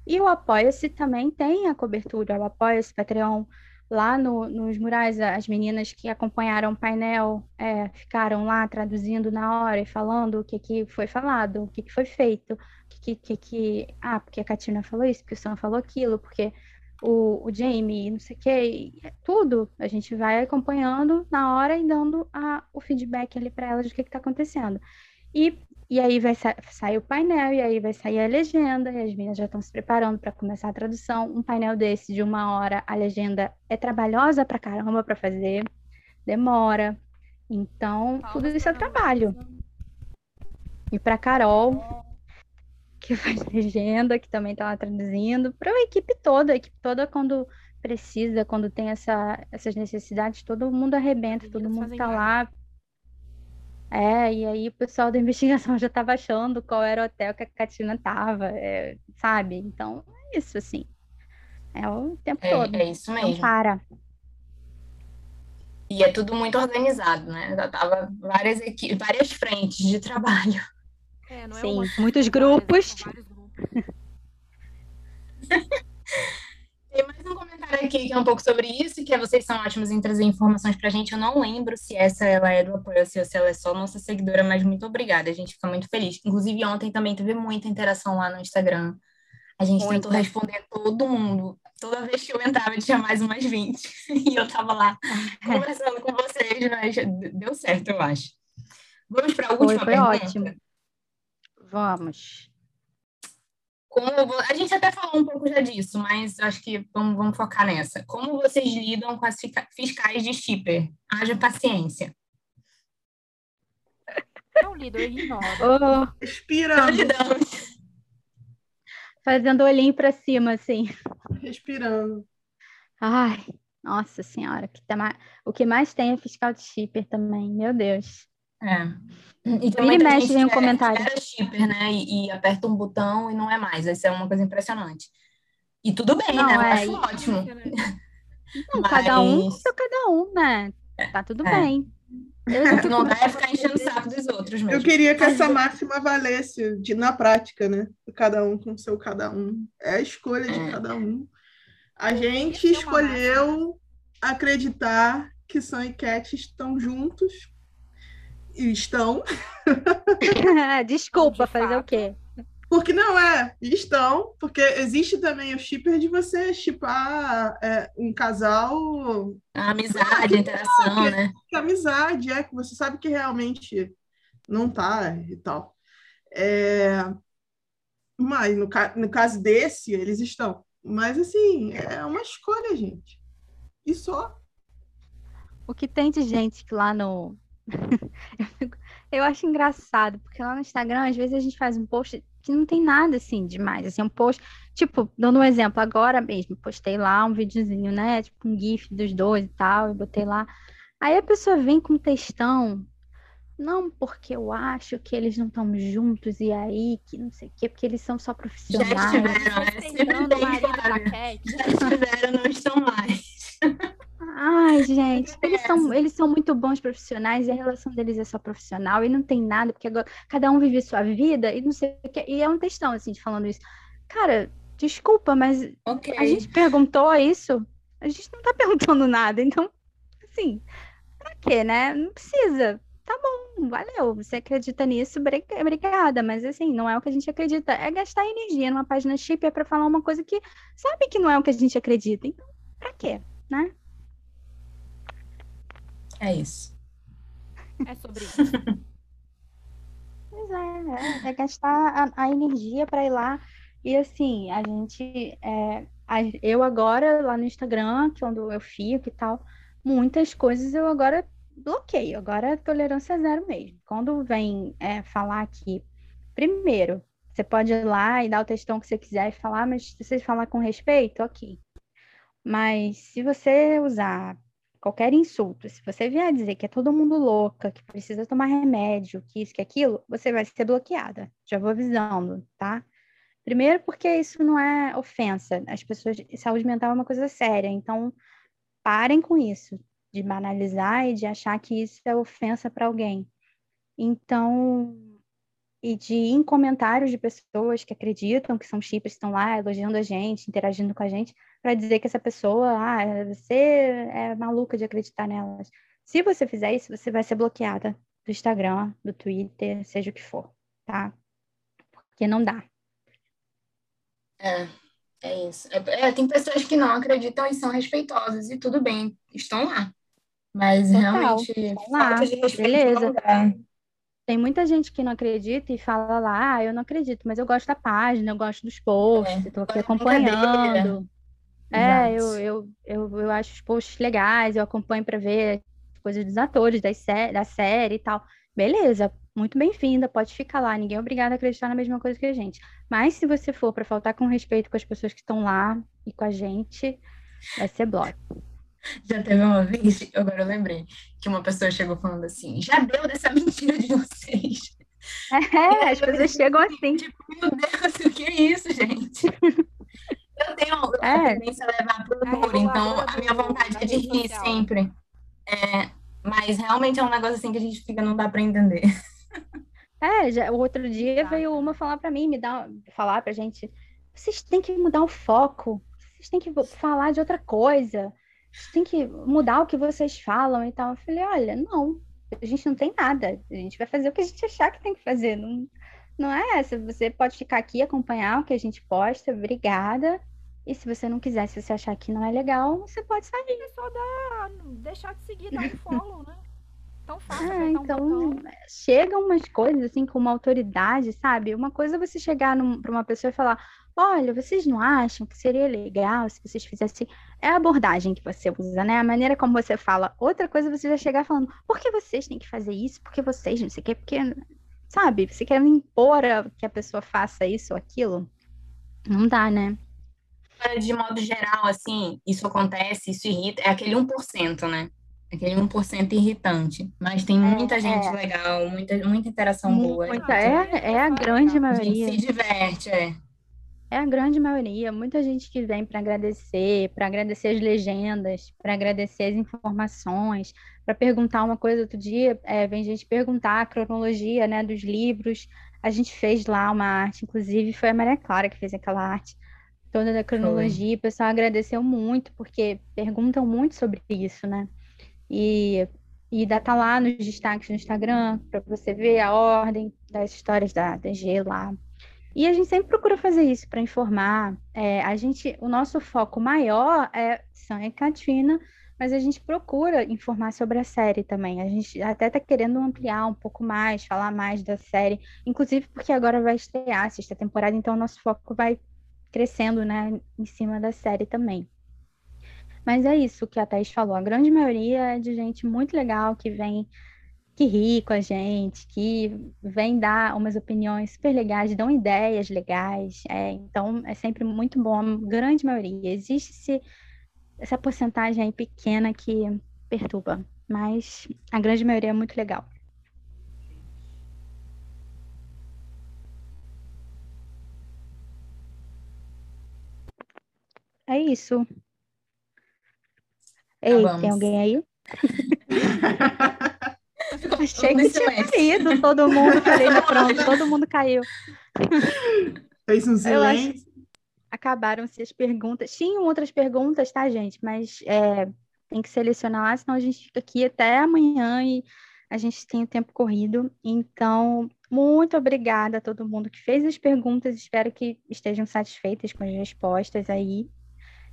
e o Apoia-se também tem a cobertura, o Apoia-se, Patreon, lá no, nos murais, as meninas que acompanharam o painel é, ficaram lá traduzindo na hora e falando o que, que foi falado, o que, que foi feito, que, que, que, ah, porque a Katina falou isso, porque o Sam falou aquilo, porque o, o Jamie, não sei o que, tudo a gente vai acompanhando na hora e dando a, o feedback ali para elas do que está acontecendo. E, e aí vai sa sair o painel, e aí vai sair a legenda, e as meninas já estão se preparando para começar a tradução. Um painel desse de uma hora, a legenda é trabalhosa para caramba para fazer, demora. Então, tudo isso é trabalho. E para Carol, que faz legenda, que também está lá traduzindo, para a equipe toda, a equipe toda quando precisa, quando tem essa, essas necessidades, todo mundo arrebenta, todo mundo está lá. É, e aí o pessoal da investigação já estava achando qual era o hotel que a Catina estava, é, sabe? Então, é isso, assim. É o tempo é, todo. É isso mesmo. Não para. E é tudo muito organizado, né? Já tava várias, várias frentes de trabalho. É, não é Sim, uma, muitos grupos. grupos. Tem mais um comentário comentário aqui que é um pouco sobre isso, que é vocês são ótimos em trazer informações pra gente. Eu não lembro se essa ela é do apoio ou se ela é só nossa seguidora, mas muito obrigada. A gente fica muito feliz. Inclusive, ontem também teve muita interação lá no Instagram. A gente muito. tentou responder todo mundo. Toda vez que eu entrava, tinha mais umas 20. E eu tava lá conversando com vocês, mas deu certo, eu acho. Vamos para a última foi, foi pergunta? ótimo. Vamos. Como a gente até falou um pouco já disso, mas acho que vamos, vamos focar nessa. Como vocês lidam com as fiscais de shipper? Haja paciência. Não lido, eu ignoro. Oh, Respirando. Fazendo olhinho para cima, assim. Respirando. Ai, nossa senhora. Que tá O que mais tem é fiscal de shipper também, meu Deus. É. E também Ele mexe em um comentário. Era shipper, né? E, e, aperta um botão e não é mais. Isso é uma coisa impressionante. E tudo bem, não, né? Eu é, acho ótimo. Não, Mas... Cada um seu cada um, né? Tá tudo é. bem. Eu, o que não dá é ficar enchendo o saco dos outros mesmo. Eu queria que essa máxima valesse de, na prática, né? Cada um com seu cada um. É a escolha de é. cada um. A gente é escolheu acreditar que Sam e Cat estão juntos estão. Desculpa, de fazer o quê? Porque não é, estão, porque existe também o shipper de você chipar é, um casal. A amizade, a interação, é, né? Que amizade, é, que você sabe que realmente não tá e tal. É, mas no, no caso desse, eles estão. Mas assim, é uma escolha, gente. E só. O que tem de gente que lá no, eu acho engraçado, porque lá no Instagram, às vezes a gente faz um post que não tem nada assim demais. Assim, um post, tipo, dando um exemplo, agora mesmo, postei lá um videozinho, né? Tipo, um GIF dos dois e tal, e botei lá. Aí a pessoa vem com um textão. Não, porque eu acho que eles não estão juntos e aí, que não sei o quê, porque eles são só profissionais. Já estiveram, né? Sempre Já estiveram, não estão mais. Ai, gente, eles são, eles são muito bons profissionais e a relação deles é só profissional e não tem nada, porque agora cada um vive sua vida e não sei o que. E é um textão, assim, de falando isso. Cara, desculpa, mas okay. a gente perguntou isso, a gente não tá perguntando nada, então, assim, pra quê, né? Não precisa. Tá bom, valeu. Você acredita nisso, obrigada, mas assim, não é o que a gente acredita. É gastar energia numa página chip é pra falar uma coisa que sabe que não é o que a gente acredita. Então, pra quê, né? É isso. É sobre isso. pois é, é, é gastar a, a energia para ir lá. E assim, a gente. É, a, eu agora, lá no Instagram, que é onde eu fico e tal, muitas coisas eu agora bloqueio. Agora a tolerância é zero mesmo. Quando vem é, falar aqui, primeiro, você pode ir lá e dar o textão que você quiser e falar, mas se você falar com respeito, ok. Mas se você usar qualquer insulto, se você vier dizer que é todo mundo louca, que precisa tomar remédio, que isso, que aquilo, você vai ser bloqueada. Já vou avisando, tá? Primeiro, porque isso não é ofensa. As pessoas. Saúde mental é uma coisa séria. Então, parem com isso, de banalizar e de achar que isso é ofensa para alguém. Então, e de em comentários de pessoas que acreditam que são chips, estão lá elogiando a gente, interagindo com a gente, para dizer que essa pessoa, ah, você é maluca de acreditar nelas. Se você fizer isso, você vai ser bloqueada do Instagram, do Twitter, seja o que for, tá? Porque não dá. É, é isso. É, é, tem pessoas que não acreditam e são respeitosas, e tudo bem, estão lá. Mas Total, realmente, falta de respeito Beleza. Tem muita gente que não acredita e fala lá, ah, eu não acredito, mas eu gosto da página, eu gosto dos posts, estou aqui acompanhando. É, eu, eu, eu, eu acho os posts legais, eu acompanho para ver coisas dos atores, das sé da série e tal. Beleza, muito bem-vinda, pode ficar lá, ninguém é obrigado a acreditar na mesma coisa que a gente. Mas se você for para faltar com respeito com as pessoas que estão lá e com a gente, vai ser bloco. Já teve uma vez, agora eu lembrei, que uma pessoa chegou falando assim: já deu dessa mentira de vocês. É, as pessoas chegam assim. Tipo, meu Deus, o que é isso, gente? Eu tenho é. a tendência a levar para o humor, então a minha vontade é de rir sempre. É, mas realmente é um negócio assim que a gente fica, não dá para entender. É, já, o outro dia tá. veio uma falar para mim, me dar, falar pra gente, vocês têm que mudar o foco. vocês têm que falar de outra coisa, tem que mudar o que vocês falam e tal. Eu falei, olha, não, a gente não tem nada, a gente vai fazer o que a gente achar que tem que fazer, não, não é essa. Você pode ficar aqui acompanhar o que a gente posta, obrigada. E se você não quiser, se você achar que não é legal, você pode sair. É só dar, deixar de seguir, dar um follow, né? Tão fácil. É, então, um chegam umas coisas assim com uma autoridade, sabe? Uma coisa é você chegar para uma pessoa e falar: olha, vocês não acham que seria legal se vocês fizessem. É a abordagem que você usa, né? A maneira como você fala. Outra coisa é você já chegar falando: por que vocês têm que fazer isso? Por que vocês não sei o quê? Porque, sabe? Você quer impor que a pessoa faça isso ou aquilo? Não dá, né? De modo geral, assim, isso acontece, isso irrita, é aquele 1%, né? Aquele 1% irritante. Mas tem muita é, gente é. legal, muita, muita interação boa. Muita, é, é a grande maioria. A gente se diverte, é. É a grande maioria. Muita gente que vem para agradecer, para agradecer as legendas, para agradecer as informações, para perguntar uma coisa outro dia. É, vem gente perguntar a cronologia né, dos livros. A gente fez lá uma arte, inclusive foi a Maria Clara que fez aquela arte toda da cronologia. Foi. O pessoal agradeceu muito, porque perguntam muito sobre isso, né? E, e dá tá lá nos destaques no Instagram, para você ver a ordem das histórias da DG lá. E a gente sempre procura fazer isso para informar. É, a gente, o nosso foco maior é São e Katrina, mas a gente procura informar sobre a série também. A gente até está querendo ampliar um pouco mais, falar mais da série, inclusive porque agora vai estrear a sexta temporada, então o nosso foco vai crescendo, né, em cima da série também. Mas é isso que a Thais falou. A grande maioria é de gente muito legal que vem, que ri com a gente, que vem dar umas opiniões super legais, dão ideias legais. É, então, é sempre muito bom. A grande maioria. Existe esse, essa porcentagem aí pequena que perturba, mas a grande maioria é muito legal. É isso. Ei, tem alguém aí? Achei que tinha caído todo mundo. Falei, pronto, todo mundo caiu. Fez um silêncio. Acabaram-se as perguntas. Tinham outras perguntas, tá, gente? Mas é, tem que selecionar lá, senão a gente fica aqui até amanhã e a gente tem o tempo corrido. Então, muito obrigada a todo mundo que fez as perguntas. Espero que estejam satisfeitas com as respostas aí.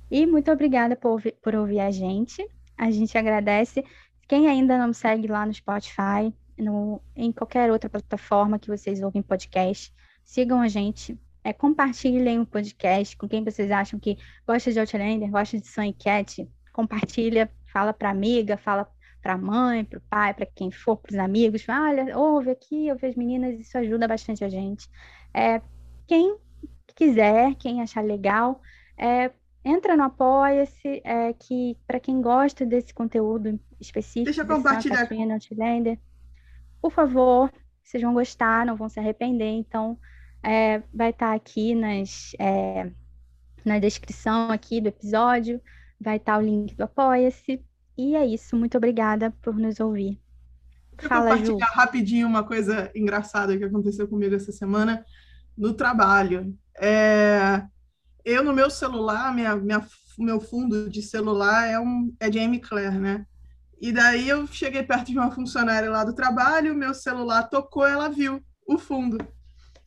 E muito obrigada por por ouvir a gente. A gente agradece. Quem ainda não segue lá no Spotify, no, em qualquer outra plataforma que vocês ouvem podcast, sigam a gente. É, compartilhem o podcast com quem vocês acham que gosta de Outlander, gosta de Sun Cat. Compartilha, fala para amiga, fala para a mãe, para o pai, para quem for, para os amigos. Fala, olha, ouve aqui, ouve as meninas, isso ajuda bastante a gente. É, quem quiser, quem achar legal, é, entra no Apoia-se, é, que para quem gosta desse conteúdo específico, Deixa eu compartilhar. Outlander, por favor, vocês vão gostar, não vão se arrepender. Então, é, vai estar tá aqui nas, é, na descrição aqui do episódio, vai estar tá o link do Apoia-se. E é isso, muito obrigada por nos ouvir. Deixa Fala, eu compartilhar Ju. rapidinho uma coisa engraçada que aconteceu comigo essa semana no trabalho. É, eu no meu celular, minha, minha, meu fundo de celular é, um, é de Amy Claire, né? E daí eu cheguei perto de uma funcionária lá do trabalho, meu celular tocou, ela viu o fundo.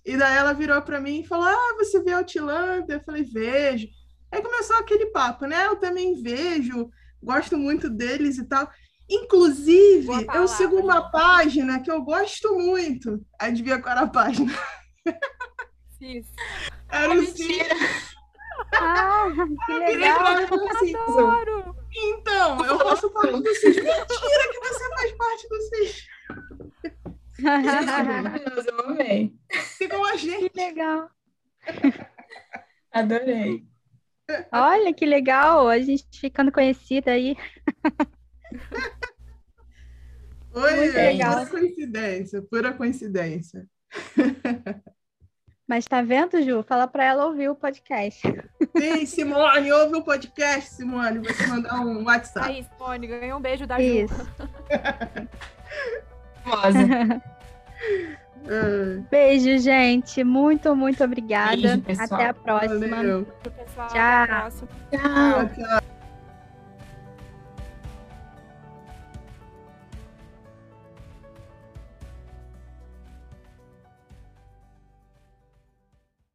E daí ela virou para mim e falou: Ah, você vê Outlander? Eu falei: Vejo. Aí começou aquele papo, né? Eu também vejo, gosto muito deles e tal. Inclusive, palavra, eu sigo uma gente. página que eu gosto muito. Adivinha qual era a página? Isso. Era o Ciro. Ah, que legal! Assim, Adoro! Então, eu faço parte do CIS. Mentira que você faz parte do CIS! eu amei. Sigam a gente. Que legal. Adorei. Olha que legal, a gente ficando conhecida aí. Oi, legal. pura coincidência, pura coincidência. Mas tá vendo, Ju? Fala para ela ouvir o podcast. Sim, Simone, ouve o podcast, Simone. Vou te mandar um WhatsApp. Aí, Simone, ganhei um beijo da Ju. Isso. Famosa. Beijo, gente. Muito, muito obrigada. Beijo, até a próxima. Valeu. Tchau. até a próxima. Tchau. Tchau.